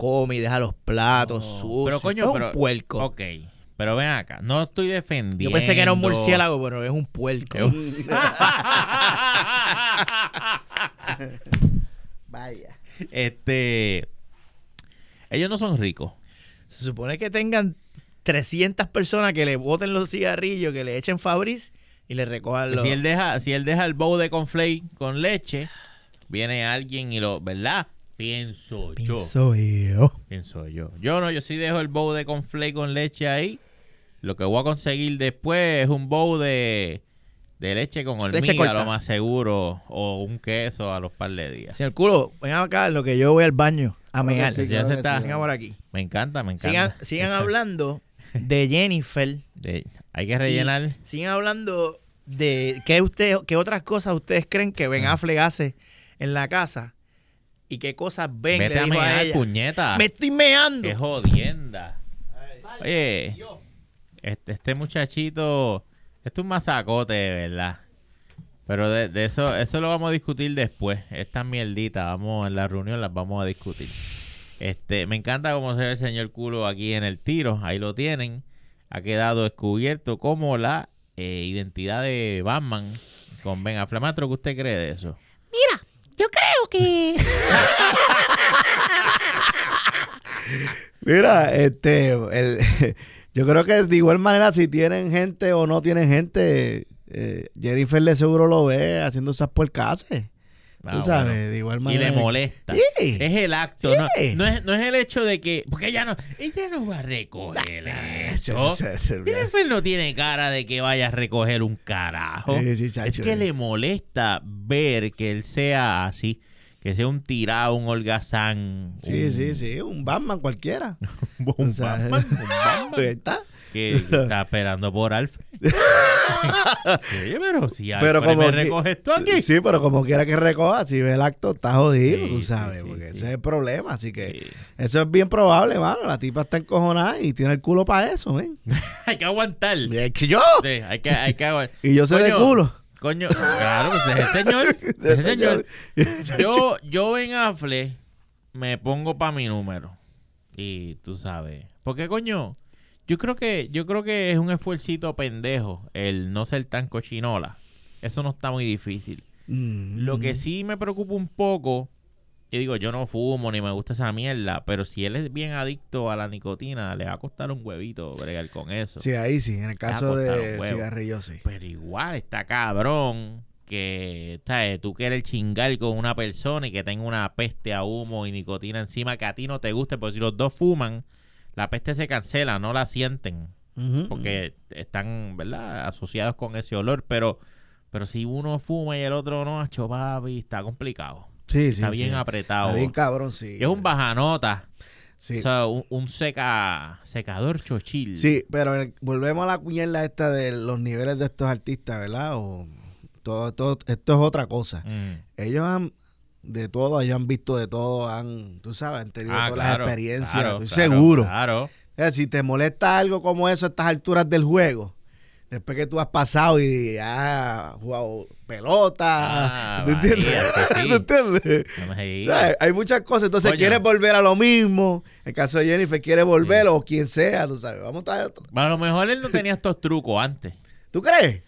come y deja los platos No. sucios. Pero coño, es un puerco. Ok, pero ven acá, no estoy defendiendo. Yo pensé que era un murciélago, pero es un puerco. [LAUGHS] Vaya. este. Ellos no son ricos. Se supone que tengan 300 personas que le boten los cigarrillos, que le echen Fabriz y le recojan los... Si él deja, si él deja el bowl de conflay con leche, viene alguien y lo, ¿verdad? Pienso yo. Soy yo. Pienso yo. Yo no, yo sí dejo el bowl de conflay con leche ahí. Lo que voy a conseguir después es un bowl de, de leche con Leche hormiga, lo más seguro. O un queso a los par de días. Señor culo, ven acá lo que yo voy al baño a mear. sí, Ya claro está. Venga por aquí. Me encanta, me encanta. Sigan, sigan hablando de Jennifer. De- hay que rellenar. Sigan hablando de qué, usted, qué otras cosas ustedes creen que Ben Ah. Affleck hace en la casa y qué cosas Ben Vete le a dijo a mear, ella. puñeta. Me estoy meando. Qué jodienda. Oye, este, este muchachito, este es un masacote, de verdad. Pero de, de eso, eso lo vamos a discutir después. Esta mierdita, vamos en la reunión las vamos a discutir. Este, me encanta cómo se ve el señor culo aquí en el tiro. Ahí lo tienen. Ha quedado descubierto como la eh, identidad de Batman con Ben Affleck. ¿qué usted cree de eso? Mira, que [LAUGHS] Mira, este, el- [LAUGHS] yo creo que de igual manera si tienen gente o no tienen gente, eh, Jennifer de seguro lo ve haciendo esas puercases. Ah, Tú sabes, bueno. de igual Y manera. le molesta. Sí. Es el acto, no, Sí. no, es, no es el hecho de que. Porque ella no, ella no va a recoger eso. Sí, sí, sí, sí. Jennifer no tiene cara de que vaya a recoger un carajo. Sí, sí, es que le molesta ver que él sea así. Que sea un tirado, un holgazán. Sí, un- sí, sí, un Batman cualquiera. [LAUGHS] Un O sea, [LAUGHS] Batman, un Batman está. que [LAUGHS] está esperando por Alfred. sí, pero si Alfred Pero como me recoge esto aquí. Sí, pero como quiera que recoja, si ve el acto, está jodido, Sí, tú sabes, sí, porque ese es el problema. Así que eso es bien probable, mano. La tipa está encojonada y tiene el culo para eso, ¿ven? hay que aguantar. Y es que yo. Sí, hay que, hay que aguantar. Y yo sé de culo. Coño, claro, pues es el señor. [LAUGHS] es el señor. Yo, yo Ben Affle me pongo para mi número. Y tú sabes. Porque, coño, yo creo que, yo creo que es un esfuercito pendejo el no ser tan cochinola. Eso no está muy difícil. Mm. Lo que sí me preocupa un poco, yo digo, yo no fumo ni me gusta esa mierda, pero si él es bien adicto a la nicotina, le va a costar un huevito bregar con eso. Sí, ahí sí, en el caso de un huevo. cigarrillo, sí. Pero igual está cabrón que ¿sabes? tú quieres chingar con una persona y que tenga una peste a humo y nicotina encima que a ti no te guste, porque si los dos fuman, la peste se cancela, no la sienten, porque están, ¿verdad? Asociados con ese olor, pero pero si uno fuma y el otro no, acho, papi, está complicado. Sí, sí, está sí. bien apretado. Está bien cabrón, sí. es un bajanota, Sí. o sea, un, un seca, secador chochil. Sí, pero volvemos a la cuñela esta de los niveles de estos artistas, ¿verdad? O todo, todo, esto es otra cosa. Mm. Ellos han, de todo, ellos han visto de todo, han, tú sabes, han tenido Ah, todas claro, las experiencias, claro, estoy claro, seguro. Claro. O sea, si te molesta algo como eso a estas alturas del juego, después que tú has pasado y has jugado pelota, Ah, ¿tú entiendes? [LAUGHS] María, que sí. ¿Tú entiendes? No me O digas. sea, hay muchas cosas, entonces Coño. quieres volver a lo mismo. En el caso de Jennifer, quiere volver o quien sea, tú sabes. Vamos a estar... Bueno, a lo mejor él no tenía estos trucos antes. ¿Tú crees?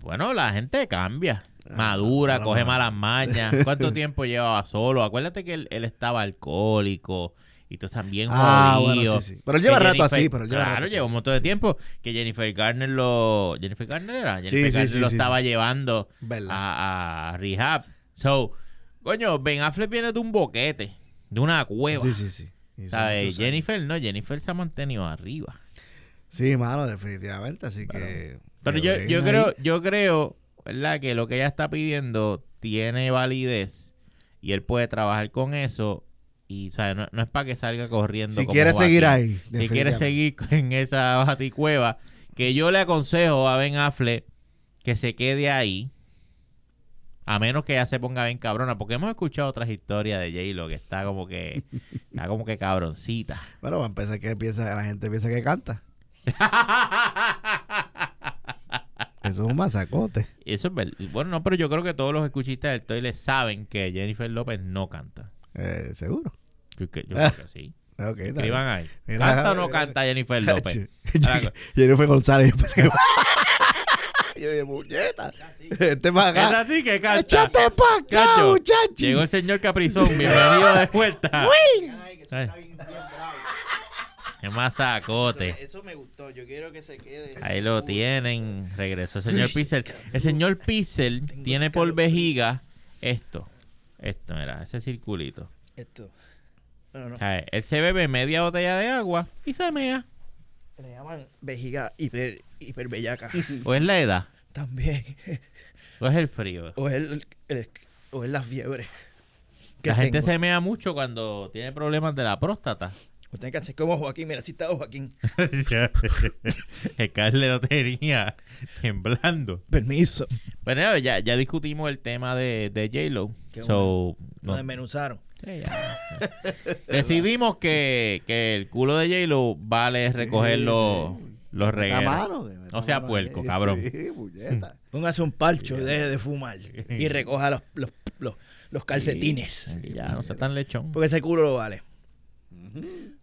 Bueno, la gente cambia. Ah, Madura, coge malas mañas. ¿Cuánto tiempo llevaba solo? Acuérdate que él, él estaba alcohólico y tú también Ah, jodido. bueno, sí, sí. Pero él lleva rato Jennifer- así, pero él lleva Claro, rato lleva un montón de tiempo. Que Jennifer Garner lo... ¿Jennifer Garner era? Jennifer sí, Garner lo estaba llevando a, a rehab. So, coño, Ben Affleck viene de un boquete, de una cueva. Sí, sí, sí. ¿Sabes? Jennifer no, Jennifer se ha mantenido arriba. Sí, mano, definitivamente. Así que. Pero yo, yo ahí. creo, yo creo, ¿verdad? Que lo que ella está pidiendo tiene validez y él puede trabajar con eso. Y, ¿sabes? No, no es para que salga corriendo. Si como quiere seguir ahí. Si quiere seguir [LAUGHS] en esa baticueva, que yo le aconsejo a Ben Affle que se quede ahí. A menos que ya se ponga bien cabrona. Porque hemos escuchado otras historias de J-Lo que está como que. [LAUGHS] está como que cabroncita. Bueno, va a empezar que piensa, la gente piensa que canta. [LAUGHS] Eso es un masacote. Eso es verdad. Bueno, no, pero yo creo que todos los escuchistas del toilet saben que Jennifer López no canta. Eh, ¿Seguro? Yo, que- yo [LAUGHS] creo que sí. Ok. Escriban ahí. Mira, ¿Canta o no mira. canta Jennifer [LAUGHS] López? Jennifer González. Yo pensé que... [LAUGHS] Yo dije, muñeta. Este para Es acá. así que canta. ¡Échate para acá, muchacho! Llegó el señor Caprizón. Bienvenido de vuelta. Ay. Qué masacote. Eso me gustó. Yo quiero que se quede. Ahí lo tienen. Regresó el señor Pixel. El señor Pixel tiene por vejiga esto. Esto, mira, ese circulito. Esto. Bueno, no. Él se bebe media botella de agua y se mea. Le llaman vejiga hiper, hiperbellaca. [LAUGHS] O es la edad, También. o es el frío. O es, el, el- o es la fiebre. La gente tengo. se mea mucho cuando tiene problemas de la próstata. Usted que hacer como Joaquín. Mira, si está Joaquín. [LAUGHS] [LAUGHS] el Carle lo tenía temblando. Permiso. Pero ya, ya discutimos el tema de, de J-Lo. So, Lo no- desmenuzaron. sí, ya. Decidimos que, que el culo de J-Lo vale recoger los, los meta No sea puerco, cabrón. Sí. [LAUGHS] Póngase un parcho y deje de fumar. Y recoja los, los, los, los calcetines. Ya, no sea tan lechón. Porque ese culo lo vale.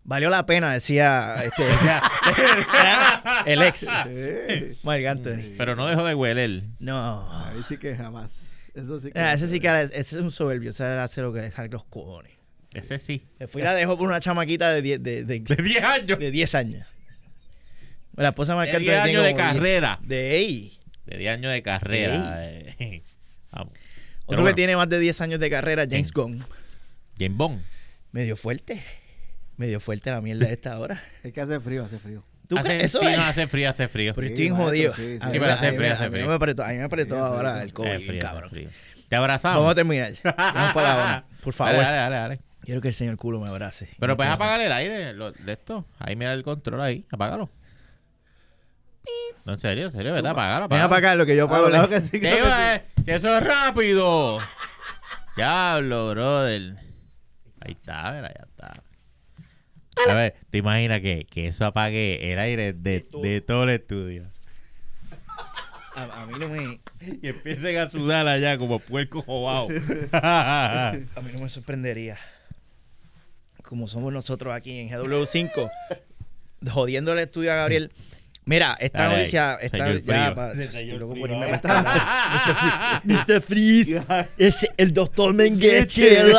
Valió la pena, decía este, [LAUGHS] el ex. Sí. Marc Anthony. Pero no dejó de hueler. No. Ahí sí que jamás. Eso sí que. Ah, ese sí que ese es un soberbio. Ese hace lo que le sale los cojones. Ese sí. Le fui y la dejó por una chamaquita de 10 de, de, [LAUGHS] De 10 años. de 10 años. La esposa de Marc De Anthony 10 tiene años de como 10. carrera. De ey. De 10 años de carrera. eh. [LAUGHS] Vamos. Otro que tiene más de 10 años de carrera, James. Gunn. James Bond. Medio fuerte. Medio fuerte la mierda de esta hora. [LAUGHS] Es que hace frío, hace frío. ¿Tú Hace- crees? Eso sí, es. no, hace frío, hace frío. Pero Sí, estoy maestro, jodido. sí, sí. A mí Sí, pero hace a mí frío, a mí me apretó, a mí me apretó Sí, hace ahora frío. el COVID, frío, cabrón. frío. ¿Te abrazamos? Vamos a terminar. [LAUGHS] Vamos para la. Por favor. Dale, dale, dale, dale. Quiero que el señor culo me abrace. Pero puedes apagar el aire lo- de esto. Ahí mira el control ahí. Apágalo. No, en serio, en serio, ¿verdad? Apágalo, Ven a apágalo. apagar lo que yo apago. Ah, que sí, ¿Qué claro que iba, sí. eh? Que eso es rápido. Diablo, brother. Ahí está, mira, ya está. A ver, te imaginas que, que eso apague el aire de, de todo el estudio. A, a mí no me, Y empiecen a sudar allá como puerco jobao. a mí no me sorprendería. Como somos nosotros aquí en GW5, jodiendo el estudio a Gabriel. Mira, esta Dale noticia está ya frío. pa- Señor estoy loco frío. por irme a mascar. Mr. Freeze. Mr. Freeze. Es el doctor Mengeche. [LAUGHS]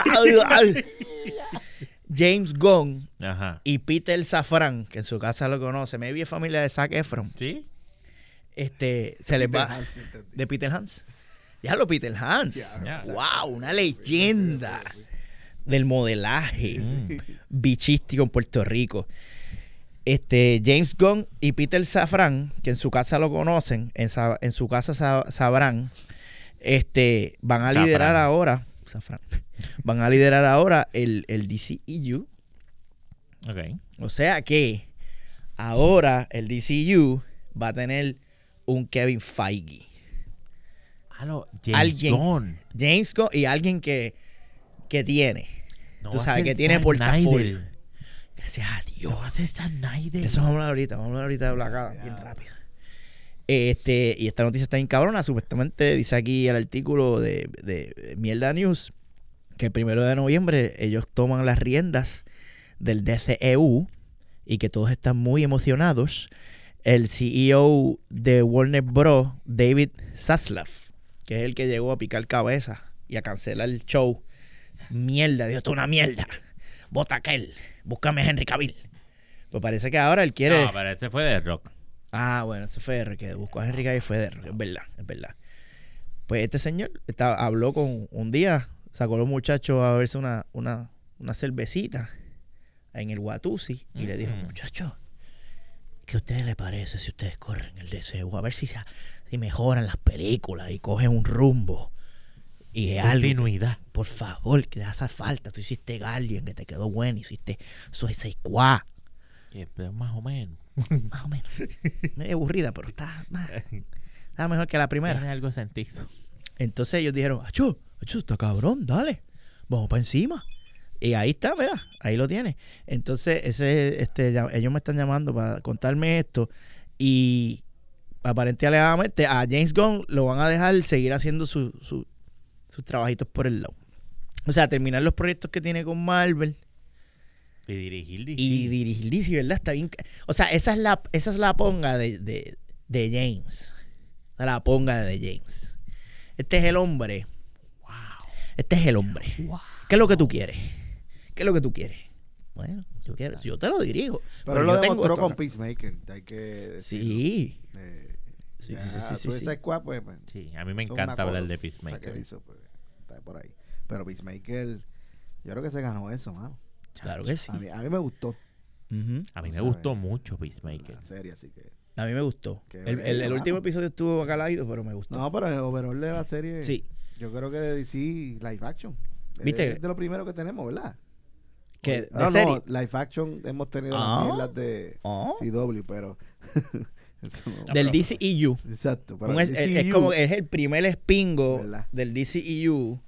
James Gunn Ajá. y Peter Safran, que en su casa lo conoce, maybe es familia de Zac Efron, ¿Sí? este, se les va de Peter Hans. Déjalo, Peter Hans. Ya. Wow, una leyenda del modelaje Mm. bichístico en Puerto Rico. Este, James Gunn y Peter Safran, que en su casa lo conocen, en, sa- en su casa sa- sabrán, este, van a liderar ahora, Safran, van a liderar ahora el, el DCEU. Ok. O sea que ahora el DCU va a tener un Kevin Feige. Aló, James Alguien- Gunn. James Gunn y alguien que, que tiene. No Tú sabes que tiene portafolio. Gracias a Dios. No va a ser. Eso vamos a hablar ahorita, vamos a hablar ahorita de Black Adam, bien rápido. Este, y esta noticia está bien cabrona. Supuestamente dice aquí el artículo de, de Mierda News que el primero de noviembre ellos toman las riendas del DCEU y que todos están muy emocionados. El CEO de Warner Bros., David Zaslav, que es el que llegó a picar cabeza y a cancelar el show. Mierda, Dios, esto es una mierda. Vota aquel. Búscame a Henry Cavill. Pues parece que ahora él quiere. No, pero ese fue de rock. Ah, bueno, ese fue R, que buscó a Henry Cavill fue de R, es verdad, es verdad. Pues este señor estaba, habló con un día, sacó a los muchachos a verse una, una, una cervecita en el Watusi y le dijo, Ujú. muchachos, ¿qué a ustedes les parece si ustedes corren el DCU? A ver si, se- si mejoran las películas y cogen un rumbo. Y es algo, Continuidad. por favor, que te hace falta. Tú hiciste Guardian, que te quedó bueno, hiciste Squad. Que, pero más o menos. [LAUGHS] Más o menos. Medio aburrida, pero está, más- está mejor que la primera. Tiene algo sentido. Entonces ellos dijeron, Acho, Acho, está cabrón, dale, vamos para encima. Y ahí está, mira, ahí lo tiene. Entonces, ese, este, ya- ellos me están llamando para contarme esto. Y aparentemente a James Gunn lo van a dejar seguir haciendo su- su- sus trabajitos por el lado. O sea, terminar los proyectos que tiene con Marvel Y dirigir DC. y dirigir DC, ¿verdad? Está bien. O sea, esa es la, esa es la ponga de, de, de James. La ponga de James. Este es el hombre. Este es el hombre. ¿Qué es lo que tú quieres? ¿Qué es lo que tú quieres? Bueno, yo, quiero, yo te lo dirijo. Pero, él lo yo tengo demostró con acá. Peacemaker. Hay que decirlo. Sí. Eh, Sí, ya, sí, sí, sí, sí, Suicide sí. Squad, pues, pues, Sí, a mí me encanta hablar cosa de Peacemaker. hizo, pues, está por ahí. Pero Peacemaker, yo creo que se ganó eso, mano. Claro que sí. A mí, a mí me gustó Ujú. A mí me gustó mucho Peacemaker. la serie, así que... A mí me gustó. Qué El, el- último episodio estuvo bacalado, pero me gustó. No, pero el overall de la serie, Sí. yo creo que de DC live action. ¿Viste? Es de lo primero que tenemos, ¿verdad? Que de no, serie. no, live action hemos tenido Ah. las de Oh. CW, pero... [LAUGHS] no. Del DCEU. Exacto. pero es, es- es DCU, como es el primer espingo ¿Verdad? del DCEU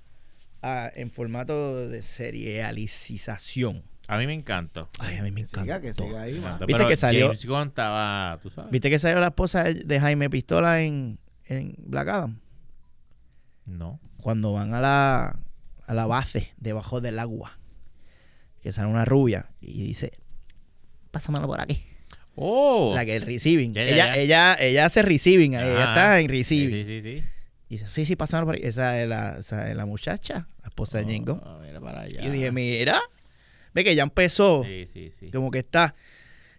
en formato de serialización. A mí me encantó. Ay, a mí me que siga, encanta. que siga ahí. ¿Viste Pero que salió- James Gunn estaba, tú sabes. ¿Viste que salió la esposa de- Jaime Pistola en, en Black Adam? No. Cuando van a la, a la base debajo del agua. Que sale una rubia y dice, pásamelo por aquí. Oh. La que es receiving. Ya, ya, ella, ya. ella, ella hace receiving, ella está en Sí, receiving. sí, sí, sí. Y dice, sí, sí, pásamelo por aquí. Esa es la, esa es la muchacha, la esposa de Jane Gunn. Oh, mira para allá. Y yo dije, mira, ve que ya empezó, Sí, sí, sí. como que está,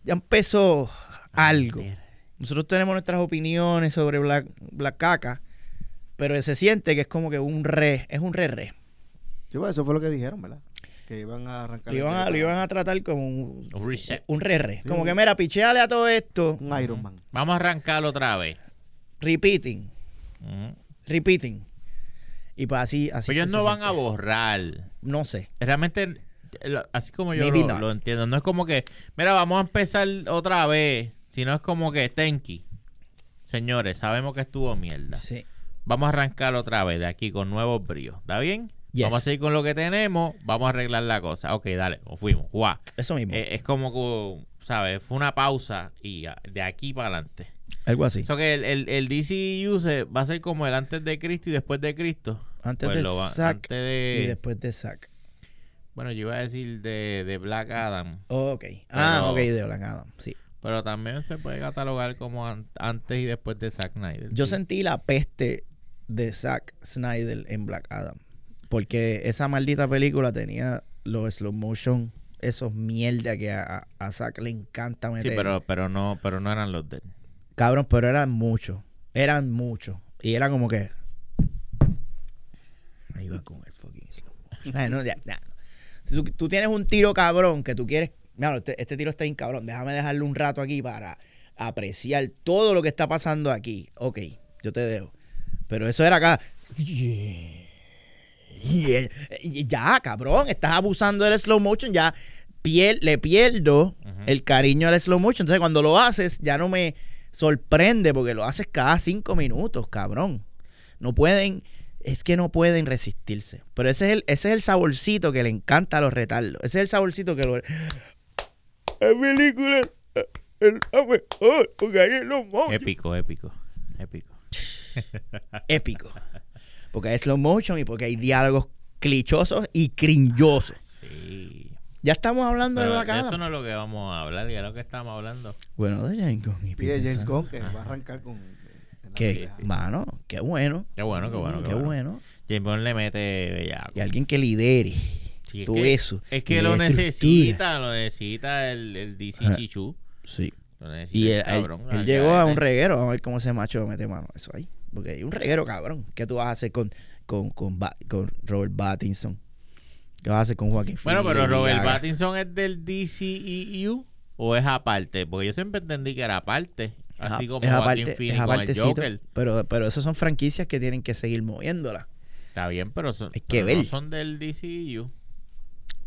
ya empezó algo. Nosotros tenemos nuestras opiniones sobre Black, Black Caca, pero se siente que es como que un re, es un re-re. Sí, pues, eso fue lo que dijeron, ¿verdad? Que iban a arrancar... Lo iban a, lo iban a tratar como un, Un reset. un re-re. Sí. Como que, mira, picheale a todo esto, Un Iron Man. Vamos a arrancarlo otra vez. repeating, Ujú. Repeating. Y pues así, así. Pero ellos no van a borrar. No sé. Realmente, lo- así como yo lo entiendo, no es como que, mira, vamos a empezar otra vez, sino es como que, Tenki, señores, sabemos que estuvo mierda. Sí. Vamos a arrancar otra vez de aquí con nuevos bríos, ¿está bien? Yes. Vamos a seguir con lo que tenemos, vamos a arreglar la cosa. Ok, dale, nos fuimos, guau. Eso mismo. Eh, es como que, ¿sabes? Fue una pausa y ah, de aquí para adelante. Algo así. Eso que el, el, el DCU se va a ser como el antes de Cristo y después de Cristo. Antes Pues de va- Zack antes de- y después de Zack. Bueno, yo iba a decir de, de Black Adam. ok. Ah, Pero- ok, de Black Adam. Sí. Pero también se puede catalogar como an- antes y después de Zack Snyder. Yo Sí. sentí la peste de Zack Snyder en Black Adam. Porque esa maldita película tenía los slow motion, esos mierda que a, a- Zack le encanta Sí, meter. pero, pero, no, pero no eran los de él. Cabrón, pero eran muchos. Eran muchos. Y era como que. Ahí va con el fucking slow no, ya, ya. Si tú, tú tienes un tiro cabrón que tú quieres. Mira, este, este tiro está bien cabrón. Déjame dejarle un rato aquí para apreciar todo lo que está pasando aquí. Ok, yo te dejo. Pero eso era acá. Ya, cabrón, estás abusando del slow motion. Ya pier- le pierdo el cariño al slow motion. Entonces, cuando lo haces, ya no me sorprende porque lo haces cada cinco minutos, cabrón. No pueden, es que no pueden resistirse. Pero ese es el, ese es el saborcito que le encanta a los retardos. Ese es el saborcito que lo. La película es la mejor porque hay slow motion. Épico, épico, épico. [LAUGHS] Épico. Porque hay slow motion y porque hay diálogos clichosos y cringosos. Sí. Ya estamos hablando Pero de de eso no es lo que vamos a hablar, ya es lo que estamos hablando. Bueno, de James Gunn y Peter James Gunn que va a arrancar con... Que, pelea. mano, qué bueno. Qué bueno, qué bueno, qué, Qué bueno. bueno. James Bond le mete bellaco. Y alguien que lidere Sí, todo que- eso. Es que lo necesita, lo necesita el, el DC Ajá. Chichu. Sí. Lo necesita Y el él, cabrón, llegó a un reguero. Vamos a ver cómo ese macho mete mano. Eso ahí. Porque hay un reguero, cabrón. ¿Qué tú vas a hacer con, con, con Robert Pattinson? ¿Qué vas a hacer con Joaquín Bueno, Phoenix, pero Robert Gaga? Pattinson es del DCEU o es aparte, porque yo siempre entendí que era aparte, Es así como es Joaquín aparte- Phoenix es con el apartecito, Joker. Pero, pero esas son franquicias que tienen que seguir moviéndolas. Está bien, pero, son, Hay que pero no son del DCEU,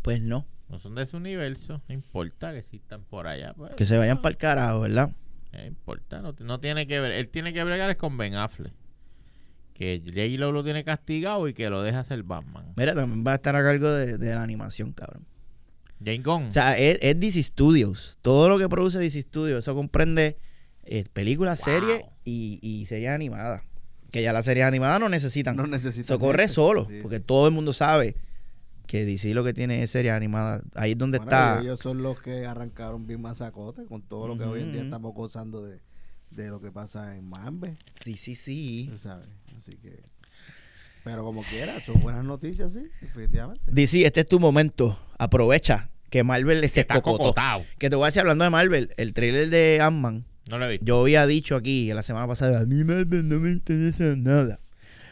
Pues no. no son de ese universo, no importa que existan por allá, pues, Que se vayan para el carajo, ¿verdad? no importa, no, no tiene que ver, él tiene que bregar es con Ben Affleck, que J-Lo lo tiene castigado y que lo deja hacer Batman. Mira, también va a estar a cargo de, de la animación, cabrón. Jane Gunn, O sea, es, es DC Studios. Todo lo que produce DC Studios, eso comprende eh, películas, Wow. series y, y series animadas. Que ya las series animadas no necesitan. No necesitan Eso corre solo, Sí. porque todo el mundo sabe que DC lo que tiene es series animadas. Ahí es donde Bueno, está. Ellos son los que arrancaron bien masacote con todo lo que hoy en día estamos gozando de, de lo que pasa en Marvel. Sí, sí, sí. tú sabes. Así que. Pero como quiera, son buenas noticias, sí, definitivamente. DC, este es tu momento. Aprovecha que Marvel se Está escocotó. cocotado. Que te voy a decir hablando de Marvel, el trailer de Ant-Man. No lo he visto. Yo había dicho aquí la semana pasada, a mí Marvel no me interesa nada.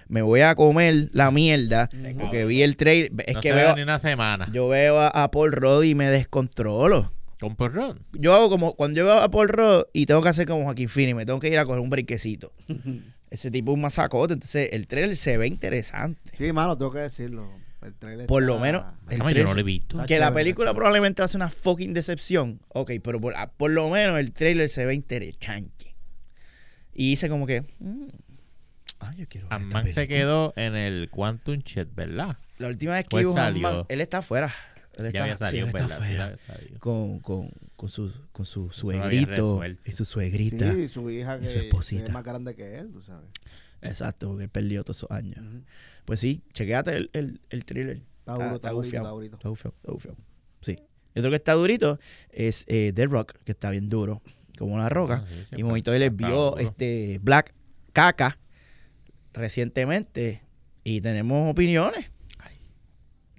Me voy a comer la mierda porque vi el trailer. Es no que se veo, ni una semana. yo veo a, a Paul Rudd y me descontrolo. Con porrón. Yo hago como, cuando yo veo a Paul Rudd y tengo que hacer como Joaquín Phoenix, me tengo que ir a coger un brinquecito. [LAUGHS] Ese tipo es un masacote, entonces el trailer se ve interesante. Sí, mano, tengo que decirlo. El trailer Por lo está- menos, el Déjame, yo no lo he visto. Que la película probablemente va a ser una fucking decepción. Ok, pero por, ah, por lo menos el trailer se ve interesante. Y hice como que. mm, ay, yo quiero ver esta se quedó en el Quantum Chet, ¿verdad? La última vez que Pues a salió. Él está afuera. Él ya está, había sí, salido, él está. Sí, afuera. con, con, con su, con su suegrito y su suegrita. Sí, su hija y que su esposita. es más grande que él, tú sabes. Exacto, porque él perdió todos esos años. Pues sí, chequéate el, el, el thriller. Está duro, está durito, gufiado, está gufiado. Sí. Y otro que está durito es eh, The Rock, que está bien duro, como la roca. Ah, sí, y Momito les vio este Black Caca recientemente y tenemos opiniones. Ay.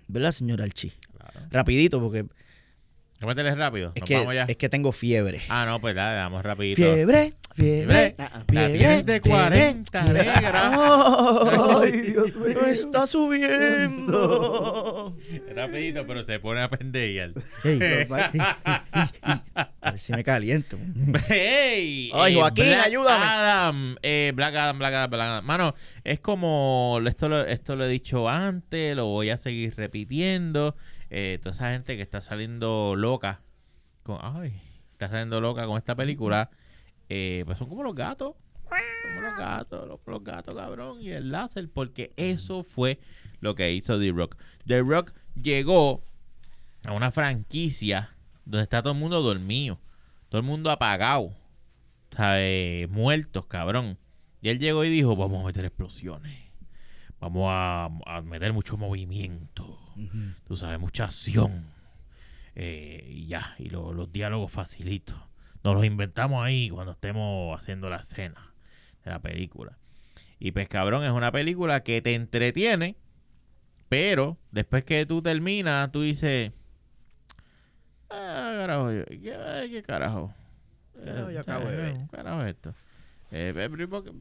¿Verdad, señor Alchi? Claro. Rapidito, porque Métele rápido. es Nos que, vamos ya. es que tengo fiebre. Ah, no, pues dale, vamos rapidito. Fiebre, fiebre, Fiebre. Ah, ah. De 40, negra. Ay, Dios mío. No está subiendo. [LAUGHS] Rapidito, pero se pone a pendejear. Sí. [LAUGHS] [LAUGHS] A ver si me caliento. ¡Ey! Ay, Eh, Joaquín, Black ayúdame. Adam, eh, Black Adam, Black Adam, Black Adam. Mano, es como. Esto lo, esto lo he dicho antes, lo voy a seguir repitiendo. Eh, toda esa gente que está saliendo loca. Está saliendo loca con esta película. eh, pues son como los gatos. Como los gatos, los, gatos, cabrón. Y el láser, porque eso fue lo que hizo The Rock. The Rock llegó a una franquicia donde está todo el mundo dormido. Todo el mundo apagado. ¿sabes? Muertos, cabrón. Y él llegó y dijo, vamos a meter explosiones. Vamos a, a meter mucho movimiento. Tú sabes, mucha acción. Eh, y ya, y lo- los diálogos facilitos. Nos los inventamos ahí cuando estemos haciendo la escena de la película. Y pues cabrón, es una película que te entretiene, pero después que tú terminas, tú dices, ah, carajo, ¿qué, qué carajo? Carajo, yo Eh, acabo de ver. ¿qué carajo es esto? Eh,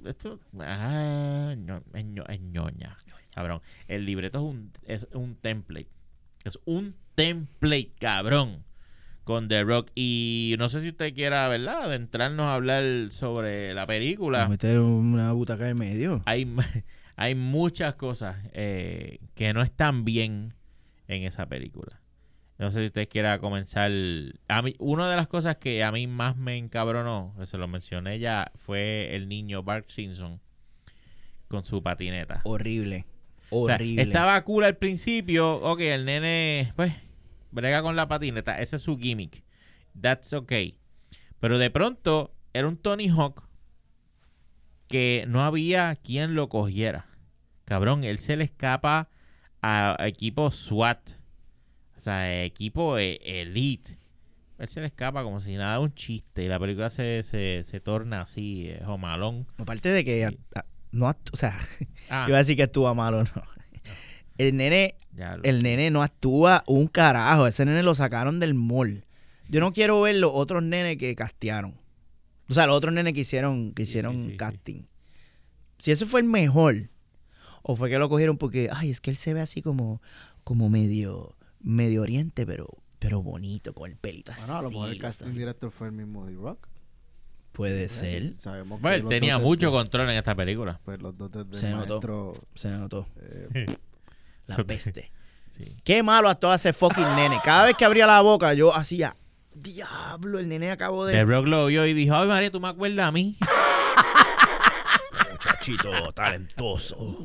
esto, ah, ño- es, ño- es ñoña. Cabrón, el libreto es un, es un template. Es un template, cabrón. Con The Rock. Y no sé si usted quiera, ¿verdad? Adentrarnos a hablar sobre la película meter una butaca en medio. hay, [LAUGHS] hay muchas cosas eh, que no están bien en esa película. No sé si usted quiera comenzar. A mí, una de las cosas que a mí más me encabronó, se lo mencioné ya, fue el niño Bart Simpson con su patineta. Horrible. O sea, Horrible. estaba cool al principio. Ok, el nene, pues, brega con la patineta. Ese es su gimmick. That's okay. Pero de pronto, era un Tony Hawk que no había quien lo cogiera. Cabrón, él se le escapa a, a equipo SWAT. O sea, equipo eh, elite. Él se le escapa como si nada, un chiste. Y la película se, se, se torna así, eh, jomalón. Aparte de que Sí. a- a- no, o sea, [LAUGHS] Ah, yo iba a decir que actúa malo, no. El nene, el sé. nene no actúa un carajo. Ese nene lo sacaron del mall. Yo no quiero ver los otros nenes que castearon. O sea, los otros nenes que hicieron, que hicieron sí, sí, sí. casting. Si ese fue el mejor, o fue que lo cogieron porque, ay, es que él se ve así como, como medio, medio oriente, pero, pero bonito, con el pelito así. Bueno, a lo mejor el casting director fue el mismo de Rock. Puede ser. Sabemos que Bueno, él tenía mucho de- control en esta película. Pues los dotes del Se notó. maestro. Se notó. eh, [LAUGHS] La peste. Sí. Qué malo actuaba ese fucking [LAUGHS] nene. Cada vez que abría la boca, yo hacía, diablo, el nene acabó The de... Rock lo vio y dijo, ay María, ¿tú me acuerdas a mí? [LAUGHS] muchachito talentoso.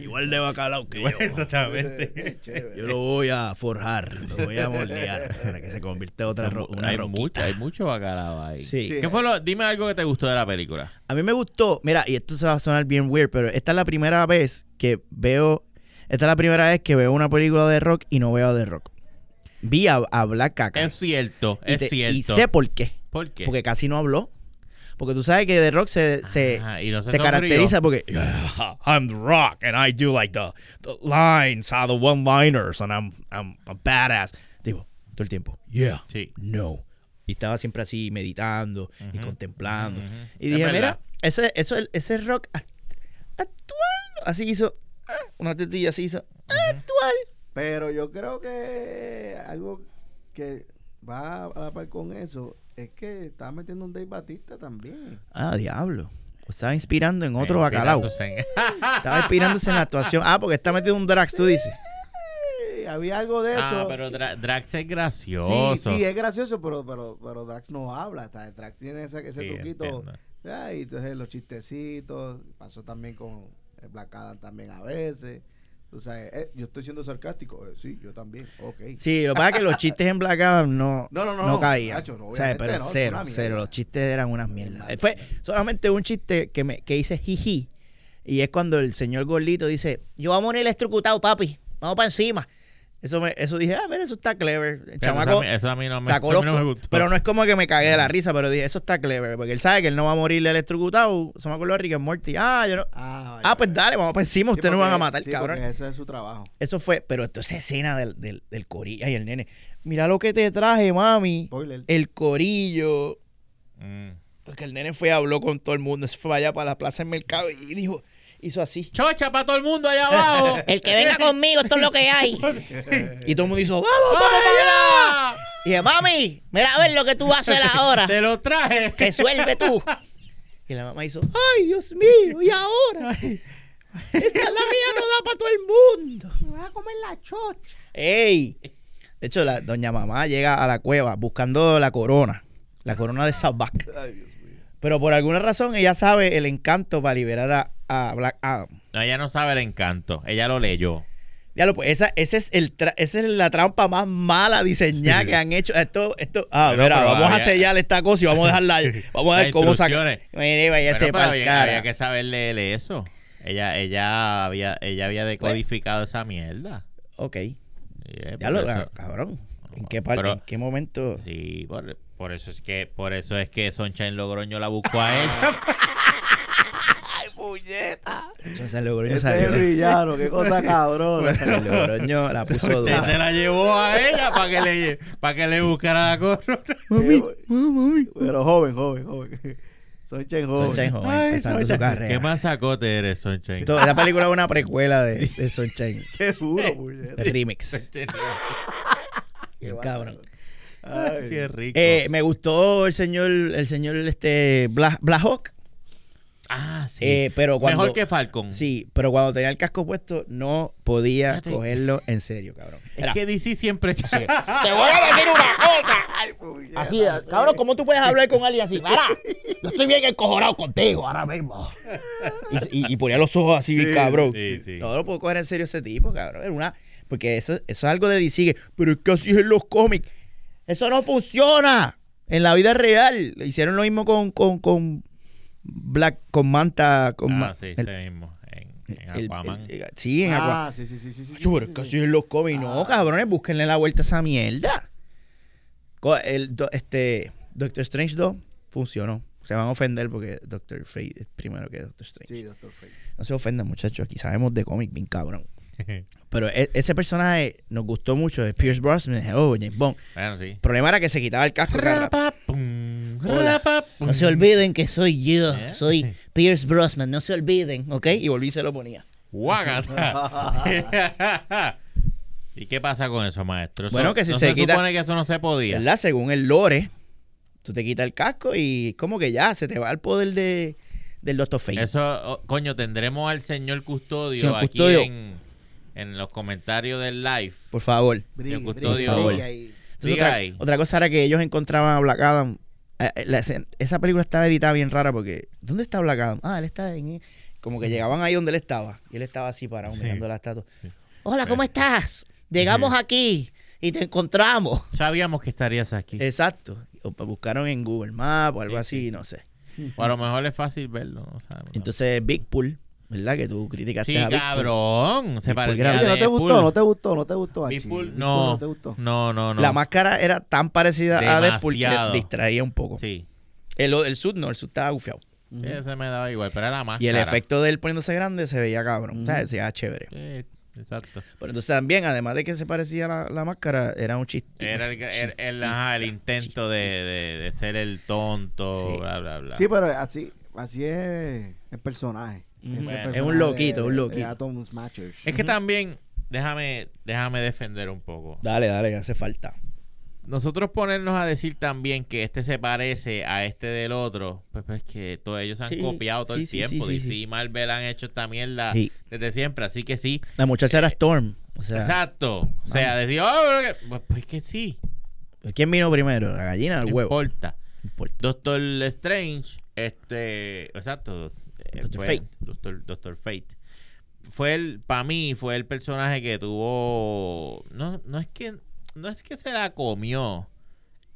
Igual de bacalao que yo. Exactamente. [LAUGHS] Yo lo voy a forjar, lo voy a moldear para que se convierta en otra ro- una hay, roquita. mucho, hay mucho bacalao ahí. Sí. ¿Qué fue lo, dime algo que te gustó de la película. A mí me gustó, mira, y esto se va a sonar bien weird, pero esta es la primera vez que veo, esta es la primera vez que veo una película de rock y no veo a The Rock. Vi a, a Black Caca. Es cierto, y, es te- cierto. y sé por qué. ¿Por qué? Porque casi no habló. Porque tú sabes que The Rock se, se, Ah, y no se caracteriza porque "Yeah, I'm The Rock and I do like the, the lines, uh, the one-liners and I'm, I'm a badass. Digo, todo el tiempo, yeah, Sí. no. Y estaba siempre así meditando y contemplando. Y dije, mira, ese, eso, ese rock act- actual. Así hizo, ah, una tetilla así hizo, actual. Pero yo creo que algo que va a la par con eso es que está metiendo un Dave Batista también. Ah, diablo. Estaba inspirando en otro bacalao. en- [LAUGHS] Estaba inspirándose en la actuación. Ah, porque está metido un Drax, tú dices. Eh, había algo de eso. Ah, pero Dra- Drax es gracioso. Sí, sí, es gracioso, pero, pero, pero Drax no habla. está- Drax tiene ese, ese Sí, truquito. y entonces los chistecitos. Pasó también con el Black Adam también a veces. Tú sabes, eh, yo estoy siendo sarcástico. Eh, sí, yo también. Ok. Sí, lo que pasa es que los chistes en Black Adam no, No, no, no, no caían. Nacho, no, O sea, pero no, cero, cero. Los chistes eran unas mierdas. Fue solamente un chiste que, me, que hice jiji. Y es cuando el señor gordito dice, yo voy a morir electrocutado, papi. Vamos para encima. Eso, me, eso dije, ah, mira, eso está clever. El Pero chamaco eso, a mí, eso a mí no me, sacó eso a los mí no me gustó. Pero no es como que me cagué de la risa, pero dije, eso está clever. Porque él sabe que él no va a morir electrocutado. Se me acuerdo de Rick and Morty. Ah, yo no. Ah, Ah, pues dale, vamos para encima. Sí, Ustedes no me van a matar, sí, cabrón. ese es su trabajo. Eso fue, pero esto esa escena del, del, del corillo. Ay, el nene. Mira lo que te traje, mami. Spoiler. El corillo. Mm. Porque el nene fue, habló con todo el mundo. Se fue allá para la plaza del mercado y dijo, hizo así. Chocha para todo el mundo allá abajo. [LAUGHS] El que venga conmigo, esto es lo que hay. [LAUGHS] Y todo el mundo hizo, ¡vamos para allá! ¡Vamos Y dije, mami, mira a ver lo que tú vas a hacer ahora. Te lo traje. Resuelve tú. Y la mamá hizo, ¡ay, Dios mío! ¿Y ahora? [LAUGHS] Esta es la mía, no da para todo el mundo. Me voy a comer la chocha. ¡Ey! De hecho, la doña mamá llega a la cueva buscando la corona. La corona de Sabak. Pero por alguna razón ella sabe el encanto para liberar a, a Black Adam. No, ella no sabe el encanto. Ella lo leyó. Ya lo pues, esa, ese es el tra- esa es la trampa más mala diseñada que han hecho. Esto, esto, ah, mira, vamos a había- sellar esta cosa y vamos a dejarla ahí. [LAUGHS] Vamos a ver cómo sacar. Mire, vaya pero había, que saber leerle eso. Ella, ella había, ella había decodificado esa mierda. Ok. Ya por lo, eso- cabrón. ¿En qué, Pero- ¿En qué momento? Sí, por, por eso es que, por eso es que Sunshine Logroño la buscó a [LAUGHS] ella. San Logroño Ese es salió. el villano, qué cosa [LAUGHS] cabrona. San Logroño la puso Usted se dura. la llevó a ella para que le, para que le buscara la corona. [LAUGHS] Pero joven, joven, joven. Sunshine joven. Sunshine joven, Ay, empezando su Sunshine. carrera. ¿Qué más sacote eres, Sunshine? Esto- Esta película es una precuela de, de Sunshine. [LAUGHS] Qué duro, puñeta. El remix. Bien cabrón. Ay. Qué rico. Eh, me gustó el señor, el señor este Bla, Blahawk, ah, sí. eh, pero cuando Mejor que Falcon. sí, pero cuando tenía el casco puesto no podía Fíjate. cogerlo en serio, cabrón. Es Era, que DC siempre... [LAUGHS] Te voy a decir una cosa. así, cabrón, ¿cómo tú puedes hablar con alguien así? Mira, yo estoy bien encojonado contigo ahora mismo. Y, y- y ponía los ojos así, cabrón. sí, sí. No lo puedo coger en serio ese tipo, cabrón. Era una, porque eso, eso es algo de DC, que- pero es que así es en los cómics. Eso no funciona en la vida real. Hicieron lo mismo con, con, con Black, con Manta, con Ah, Ma- sí, el- ese mismo. En, en el- Aquaman. el- sí, en Aquaman. Ah, sí, sí, sí, sí. sí, sí, Pero es sí, que sí. así es en los cómics. No, Ah. cabrones, búsquenle la vuelta a esa mierda. El, do- este, Doctor Strange 2 funcionó. Se van a ofender porque Doctor Fate es primero que Doctor Strange. Sí, Doctor Fate. No se ofendan, muchachos. Aquí sabemos de cómic bien cabrón. [LAUGHS] Pero e- ese personaje nos gustó mucho. De Pierce Brosnan. Oh, James Bond. bueno, sí. El problema era que se quitaba el casco. cada rato. Rapapum, Hola. No se olviden que soy yo. ¿Eh? Soy Pierce Brosnan. No se olviden. ¿Ok? Y volví y se lo ponía. Guácata. [LAUGHS] [LAUGHS] ¿Y qué pasa con eso, maestro? Eso- Bueno, que si ¿no se se quita- supone que eso no se podía. ¿Verdad? Según el lore, tú te quitas el casco y como que ya se te va el poder de, del Doctor Fate. Eso, oh, coño, tendremos al señor Custodio Señor aquí Custodio. En, en los comentarios del live. Por favor. Brigue, custodio. brigue, Por favor. brigue ahí. Entonces, Diga otra, ahí. otra cosa era que ellos encontraban a Black Adam la escena- esa película estaba editada bien rara porque ¿dónde está Black Adam? Ah, él está en como que llegaban ahí donde él estaba y él estaba así parado mirando la estatua. Hola, ¿cómo estás? Llegamos aquí y te encontramos. Sabíamos que estarías aquí. Exacto. O buscaron en Google Maps o algo Sí, así, sí, sí. no sé. O a lo mejor es fácil verlo. no. Entonces Big Pool, ¿verdad? Que tú criticaste sí, a cabrón. Se parecía ¿No te gustó? ¿No te gustó? ¿No te gustó? Deadpool, no. ¿No te gustó? No, no, no. La máscara era tan parecida a Deadpool que Demasiado. distraía un poco. Sí. El, el sud no, el sud estaba gufiado. Sí, ese me daba igual, pero era la máscara. Y el efecto de él poniéndose grande se veía cabrón. O sea, Ujú. se veía chévere. Sí, exacto. Pero entonces también, además de que se parecía la, la máscara, era un chiste. Era el, el, el- ajá, el intento de, de, de ser el tonto, Sí. bla, bla, bla. Sí, pero así, así es el personaje. Bueno. Es un loquito, de- un loquito. de Atom Smashers. Es que también, déjame, déjame defender un poco. Dale, dale, hace falta. Nosotros ponernos a decir también que este se parece a este del otro, pues, pues que todos ellos se han Sí, copiado todo sí, el sí, tiempo. sí, sí, y Marvel han hecho esta mierda Sí. desde siempre, así que sí. La muchacha era Storm. O sea, Exacto. O sea, decir, oh, pero que- pues, pues que sí. ¿quién vino primero? ¿La gallina o el No huevo? importa. No importa. Doctor Strange, este, exacto, fue Fate. Doctor, Doctor Fate. Fue el, para mí, fue el personaje que tuvo, no, no es que, no es que se la comió,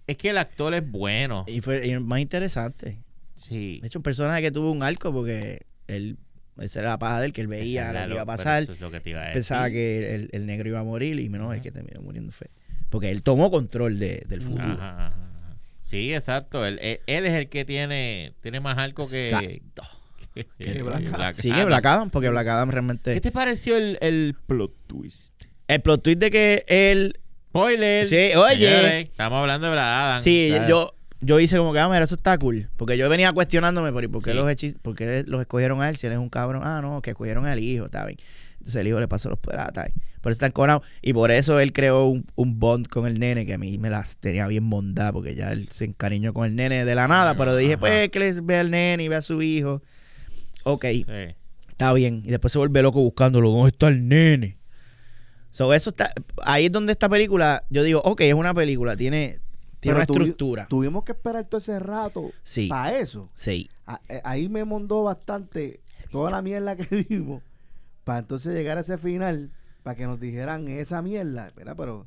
es que el actor es bueno. Y fue y más interesante. Sí. De hecho, un personaje que tuvo un arco porque él, esa era la paja de él, que él veía lo que iba a pasar. eso es lo que te iba a decir. Pensaba que el, el negro iba a morir y menos el que terminó muriendo fue. Porque él tomó control de- del futuro. Ajá, ajá, ajá. Sí, exacto. Él, él- él es el que tiene, tiene más arco que, Exacto. Black. Black Adam, porque Black Adam ¿Qué realmente. te pareció el, el plot twist? El plot twist de que él. Spoiler. Sí, oye. Señores, estamos hablando de Black Adam. Sí, yo, yo hice como que, ah, mira, eso está cool. Porque yo venía cuestionándome por, por qué, Sí. los hechizos, por qué los escogieron a él si él es un cabrón. Ah, no, que escogieron al hijo, está bien. Entonces el hijo le pasó los poderes, ah, está bien. Por eso está encojonado. Y por eso él creó un, un bond con el nene que a mí me las tenía bien bondad porque ya él se encariñó con el nene de la nada. Pero dije, Ajá. pues, que les vea al nene y vea a su hijo. Ok, Sí. está bien. Y después se vuelve loco buscándolo. ¿Dónde está el nene? So, eso está, ahí es donde esta película, yo digo, ok, es una película, tiene, tiene Pero una tuvi- estructura. Tuvimos que esperar todo ese rato Sí. para eso. Sí. A- eh, ahí me mondó bastante toda la mierda que [LAUGHS] vimos para entonces llegar a ese final para que nos dijeran esa mierda. Espera, pero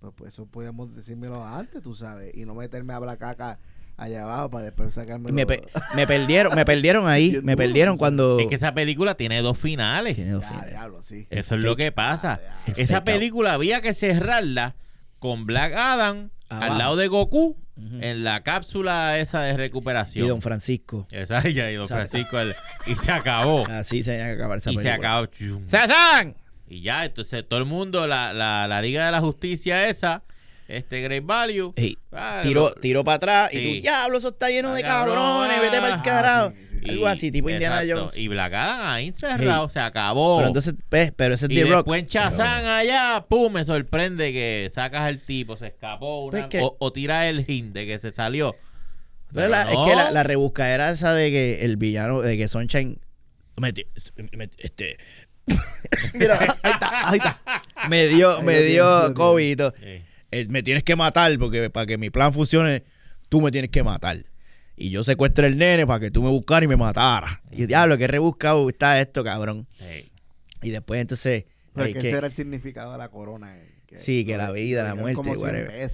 pues, pues eso podíamos decírmelo antes, tú sabes, y no meterme a la caca allá abajo para después sacarme Me, pe- me perdieron, me perdieron ahí, me perdieron cuando Es que esa película tiene dos finales. Tiene dos Ya, finales. diablo, sí. Eso es fake. lo que pasa. Esa out. película había que cerrarla con Black Adam Abajo. al lado de Goku en la cápsula esa de y recuperación. Don Francisco. Esa [LAUGHS] ya y Don Exacto. Francisco el- y se acabó. Así se tenía que acabar esa y se acabó. ¡Sazán! Y ya, entonces todo el mundo, la, la, la Liga de la Justicia esa, este Great Value, ah, tiró, lo- tiró para atrás y tú, diablo, eso está lleno de Ah, cabrón, cabrones, vete para el ah, carajo. sí, sí, sí. Algo así, tipo Indiana Jones. Y Black Adam ahí encerrado, se acabó. Pero entonces, pues, pero ese es y The Rock. después en Chazán allá, pum, me sorprende que sacas al tipo, se escapó una- Pues que- o, o tira el hint de que se salió. Pero la- no. Es que la, la rebuscadera esa de que el villano, de que Sunshine. me ti- me- este. [LAUGHS] Mira, ahí está, ahí está. Me dio, Ahí me dio. COVID Eh, me tienes que matar porque para que mi plan funcione, tú me tienes que matar. Y yo secuestro el nene para que tú me buscaras y me mataras. Y diablo, que rebuscado está esto, cabrón. Y después entonces. Pero que que- ese era el significado de la corona. eh, Sí, que la vida, la muerte, whatever.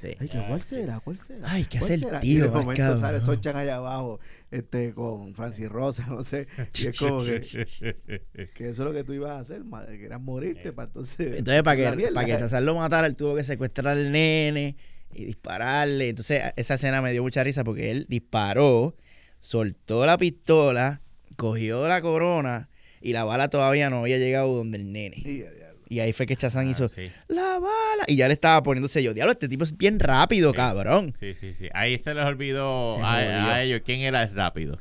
Sí. Ay, ¿qué- ¿cuál será? ¿Cuál será? Ay, ¿qué ¿Cuál hace el será? tío, Y de momento cabrón? sale Sochan allá abajo este, con Francis Rosa, no sé. [LAUGHS] Y es como que, [LAUGHS] que eso es lo que tú ibas a hacer, ma- que era morirte para entonces... Entonces, para que, para que César lo matara, él tuvo que secuestrar al nene y dispararle. Entonces, esa escena me dio mucha risa porque él disparó, soltó la pistola, cogió la corona y la bala todavía no había llegado donde el nene. Y diablo. Y ahí fue que Chazán Ah, hizo sí. la bala. Y ya le estaba poniéndose yo. Diablo, este tipo es bien rápido, Sí. cabrón. Sí, sí, sí. Ahí se les olvidó Se a, ellos quién era el rápido.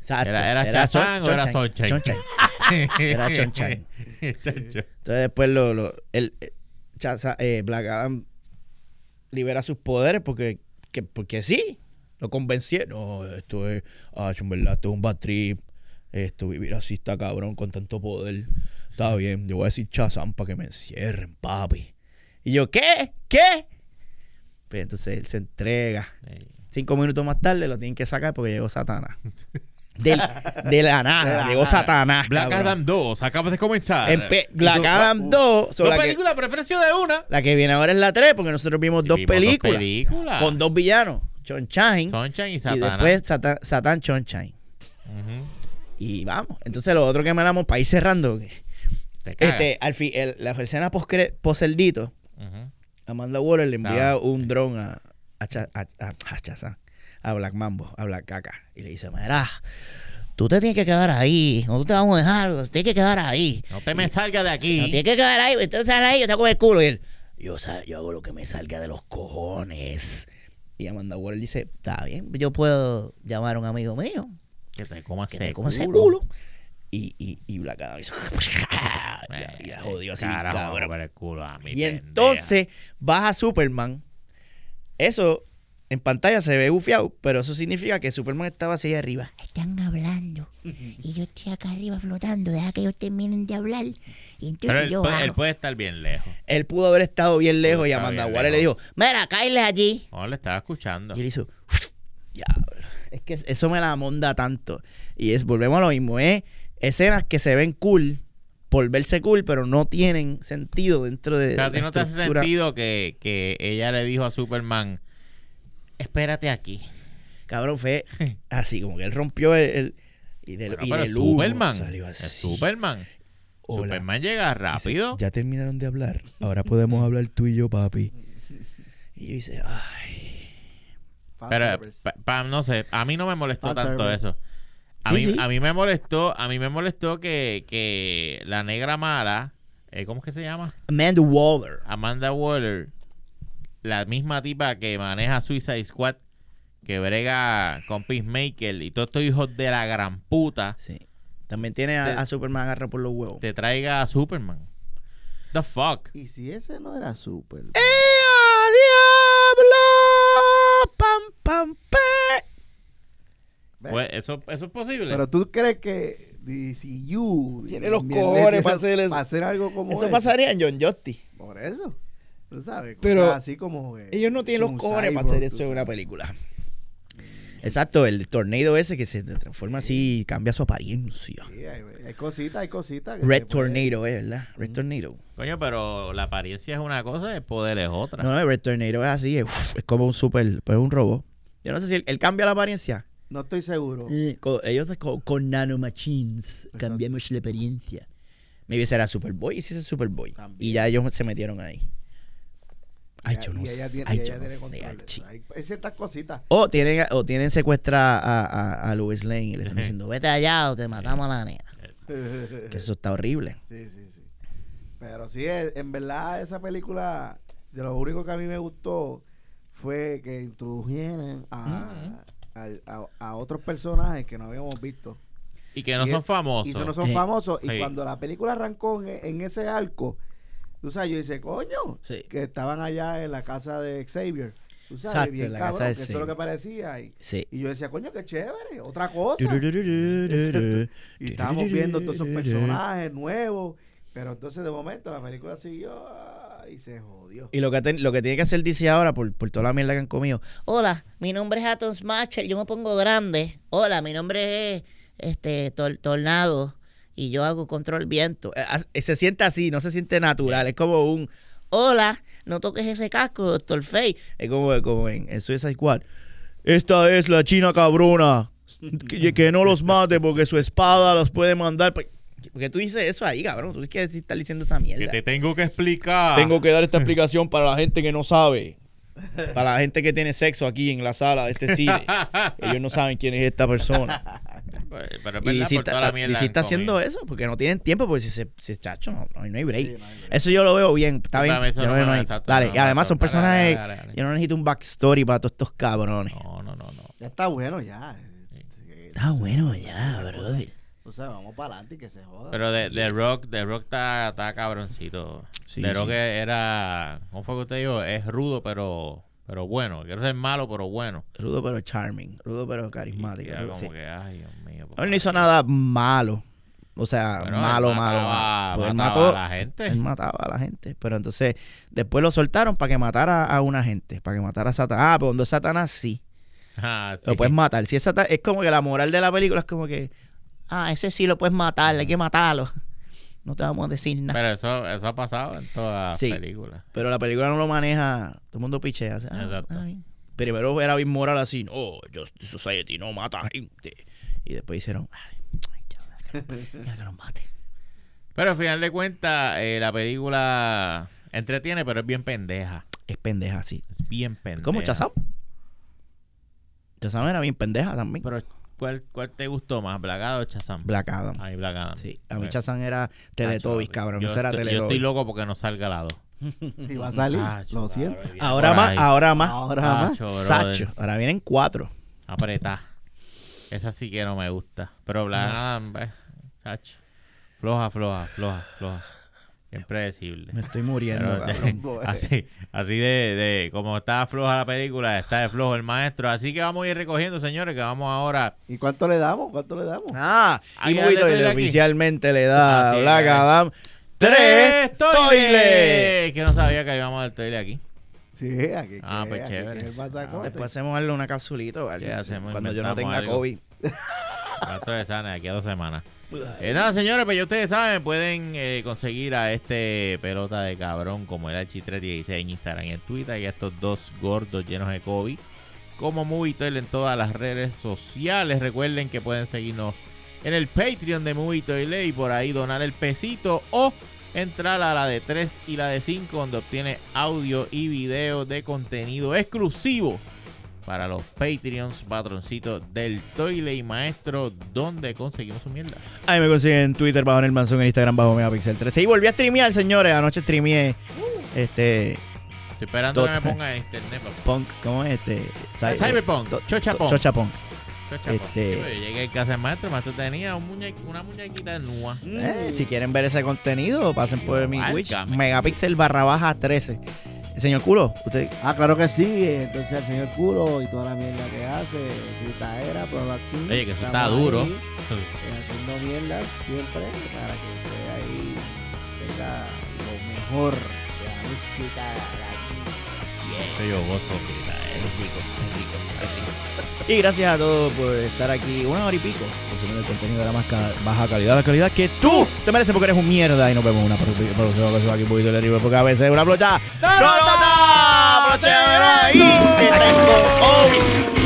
Exacto. ¿Era- era Chazán o era Sunshine? [LAUGHS] Sunshine. Era. Entonces después lo, lo- el, eh, Chaza- eh, Black Adam libera sus poderes porque, que- porque sí, lo convencieron. No, esto es, ah, esto es un bad trip. Esto, vivir así está cabrón con tanto poder. Está bien, yo voy a decir Chazam para que me encierren, papi. Y yo, ¿qué? ¿Qué? Pues entonces él se entrega. Cinco minutos más tarde lo tienen que sacar porque llegó Satanás. [LAUGHS] Del- de la nada, De la llegó. Satanás. Black cabrón. Adam 2, acabas de comenzar. Empe- Y Black tú- Adam 2, son Dos películas por el precio de una. la que viene ahora es la 3 porque nosotros vimos Y dos vimos películas películas. con dos villanos, Sunshine Sunshine y y Satanás. después Satan, Satan Sunshine. Ujú. Y vamos, entonces lo otro que me hablamos para ir cerrando, que. Este, al fin, el- la escena post poseldito, Ujú. Amanda Waller le envía un dron a, a, a, a- Shazam, a Black Mambo, a Black Caca, y le dice, mira, tú te tienes que quedar ahí, no te vamos a dejar, tú tienes que quedar ahí. No te me salgas de No aquí. tienes que quedar ahí, entonces sal ahí, yo te hago el culo. Y él, yo, yo hago lo que me salga de los cojones. Y Amanda Waller dice, está bien, yo puedo llamar a un amigo mío Que te comas que ese te coma ese culo. Y, y, y Black Adam hizo, y la- y la jodió así, Carajo, cabrón. por el culo a mi Y pendeja. entonces baja Superman. Eso en pantalla se ve bufiado, pero eso significa que Superman estaba así arriba. Están hablando. Y yo estoy acá arriba flotando. Deja que ellos terminen de hablar. Y Pero entonces él, yo puede- bajo. él puede estar bien lejos. Él pudo haber estado bien lejos y Amanda Waller le dijo, mira, cáele allí. No, le estaba escuchando. Y él hizo, diablo. Es que eso me la monda tanto. Y es, volvemos a lo mismo, ¿eh? Escenas que se ven cool por verse cool, pero no tienen sentido dentro de Pero a ti la no te hace sentido que, que ella le dijo a Superman, espérate aquí. Cabrón, fue [LAUGHS] así, como que él rompió el... el- y del, Bueno, y pero del es humo Superman. salió Es así. Superman. Hola. Superman llega Dice, rápido. ya terminaron de hablar. Ahora podemos [LAUGHS] hablar tú y yo, papi. Y yo dice, ay. Pero, pa- pa- no sé, a mí no me molestó Fan tanto service. eso. A, Sí, mí, sí. a mí me molestó, a mí me molestó que, que la negra mala, eh, ¿cómo es que se llama? Amanda Waller. Amanda Waller, la misma tipa que maneja Suicide Squad, que brega con Peacemaker y todos estos hijos de la gran puta, Sí. También tiene a, Te- a Superman agarra por los huevos. te traiga a Superman. The fuck. Y si ese no era super. ¡Eh, a diablo! ¡Pam, pam, pe! Pues, eso, eso es posible. Pero tú crees que DCU Tiene los cojones para hacer eso. Para hacer algo como Eso ese? pasaría en John Justice. Por eso. Tú sabes. Pero así como. Ellos no tienen los cojones para hacer eso en una película. Exacto, el tornado ese que se transforma así, cambia su apariencia. Sí, hay, hay cositas, hay cositas. Red Tornado, ¿eh? ¿verdad? Red Tornado. Coño, pero la apariencia es una cosa, el poder es otra. No, el Red Tornado es así, es, es como un super, pues un robot. Yo no sé si él, él cambia la apariencia. No estoy seguro. Eh, con- ellos con, con nanomachines Exacto. cambiamos la apariencia. Maybe será Superboy y si es Superboy. También. Y ya ellos se metieron ahí. Ay, yo no y ella sé. tiene- Ay, yo no sé. Hay, ciertas cositas. O tienen, o tienen secuestra a, a, a Louis Lane y le están [LAUGHS] diciendo, vete allá o te matamos a la nena. [LAUGHS] Que eso está horrible. Sí, sí, sí. Pero sí, eh, en verdad esa película, de lo único que a mí me gustó fue que introdujeran a, al- a, a otros personajes que no habíamos visto. Y que no Y son es- famosos. Y eso no son Eh, famosos. Y sí. cuando la película arrancó en, en ese arco, tú sabes, yo dice, coño, Sí. que estaban allá en la casa de Xavier. Tú sabes, Exacto, bien en la cabrón, casa de que eso es lo que parecía. Y, Sí. y yo decía, coño, qué chévere, otra cosa. Y estábamos viendo todos esos personajes nuevos. Pero entonces de momento la película siguió ah, y se jodió. Y lo que, lo que tiene que hacer DC ahora, por, por toda la mierda que han comido, Hola, mi nombre es Atom Smasher, yo me pongo grande. Hola, mi nombre es este Tor- Tornado y yo hago control viento. eh, eh, se siente así, no se siente natural. Es como un. Hola, no toques ese casco, Doctor Fate. Es como, como en, en Suicide Squad. Esta es la china cabrona. Que, que no los mate porque su espada los puede mandar. Pa- Porque tú dices eso ahí, cabrón. Tú tienes que estar diciendo esa mierda. Que te tengo que explicar. Tengo que dar esta [LAUGHS] explicación para la gente que no sabe. Para la gente que tiene sexo aquí en la sala de este cine. [LAUGHS] Ellos no saben quién es esta persona. Pues, Pero es Y verdad, si por toda está, la mierda y si está haciendo eso, porque no tienen tiempo, porque si se, si chacho, no, no hay- no hay break. Sí, no hay break. Eso yo lo veo bien, está bien. para mí eso yo no ahí. exacto, Dale, no, y además son dale, dale, personajes. dale, dale. Yo no necesito un backstory para todos estos cabrones. No, no, no, no. Ya está bueno ya. Está bueno ya, brother. O sea, vamos para adelante y que se joda. Pero de, de Rock, de Rock está, está cabroncito. Sí, de Rock sí. era, ¿cómo fue que usted dijo? Es rudo, pero, pero bueno. Quiero ser malo, pero bueno. Rudo pero charming. Rudo pero Y carismático. era como sí. que, ay, Dios mío. Él no hizo nada malo. O sea, malo, malo, mataba- malo. Pues él mataba mató. a la gente. Él mataba a la gente. Pero entonces, después lo soltaron para que matara a una gente. Para que matara a Satanás. Ah, pero cuando es Satanás, sí. Ah, sí. Lo puedes matar. Si esa ta- es como que la moral de la película es como que, ah, ese sí lo puedes matar, hay que matarlo. No te vamos a decir nada. Pero eso, eso ha pasado en todas las Sí. películas. Pero la película no lo maneja, todo el mundo pichea. ah, Exacto. ah. Primero era bien moral así, no, Justice Society no mata gente. Y después hicieron, ay, ay, ya, ya que nos mate. Pero al final de cuentas, eh, la película entretiene, pero es bien pendeja. Es pendeja así. Es bien pendeja. ¿Cómo Chazam? Chazam era bien pendeja también. Pero, ¿cuál, cuál te gustó más, Blagada o Chazam? Black Adam. A mí Black Adam. Sí, a mí Chazam era Teletubbies, cabrón. Yo, Eso era estoy- yo Teletubbies. estoy loco porque no salga la 2. [LAUGHS] Y va a salir, Acho, lo siento. Ahora más, ahora más. Ahora más. Sacho. Ahora vienen cuatro. Apretá. Esa sí que no me gusta. Pero Black. Adam, pues, chacho. Floja, floja, floja, floja. Bien predecible. Me estoy muriendo, Pero, cabrón. [LAUGHS] así, así de, de como está floja la película, está de flojo el maestro. Así que vamos a ir recogiendo, señores, que vamos ahora. ¿Y cuánto le damos? ¿Cuánto le damos? Ah, Hay y Muy aquí. oficialmente le da es, Black. Adam tres toiles. Que no sabía que íbamos a dar toile aquí. Sí, aquí Ah, pues aquí chévere. el masacote. Después hacemos darle una capsulita o algo, ¿Qué sí, hacemos? cuando yo no tenga algo. COVID. [LAUGHS] Esto de sana, de aquí a dos semanas. Eh, nada, señores, pues ya ustedes saben, pueden eh, conseguir a este pelota de cabrón como el H316 en Instagram y en Twitter y a estos dos gordos llenos de COVID como Movitoil en todas las redes sociales. Recuerden que pueden seguirnos en el Patreon de Movitoil y por ahí donar el pesito o entrar a la de 3 y la de 5 donde obtiene audio y video de contenido exclusivo para los Patreons, patroncitos del Toile y Maestro, donde conseguimos su mierda. Ahí me consiguen en Twitter bajo el Manzón, en Instagram bajo Megapixel 13. Y volví a streamear, señores. Anoche streameé este Estoy esperando que me [LAUGHS] ponga en internet, papá. Punk, ¿cómo es este? Cy- Cyberpunk, to- Chocha este- yo llegué a casa del maestro, el maestro tenía un muñe- una muñequita nua. Eh, si quieren ver ese contenido, pasen por mi. Twitch. Megapixel barra baja 13. Señor Culo, usted Ah, claro que sí. Entonces el señor Culo y toda la mierda que hace, Gritaera, Production. Oye, que eso está duro. ahí, eh, haciendo mierdas siempre para que usted ahí tenga lo mejor de la música latina. Que yo gozo. Es rico, es rico, es rico. Y gracias a todos por estar aquí una hora y pico consumiendo el contenido de la más ca- baja calidad, la calidad que tú te mereces porque eres un mierda. Y nos vemos una próxima próxima aquí un poquito de arriba porque a veces una flocha. ¡No, no, no! ¡Flocha! ¡Y te tengo COVID!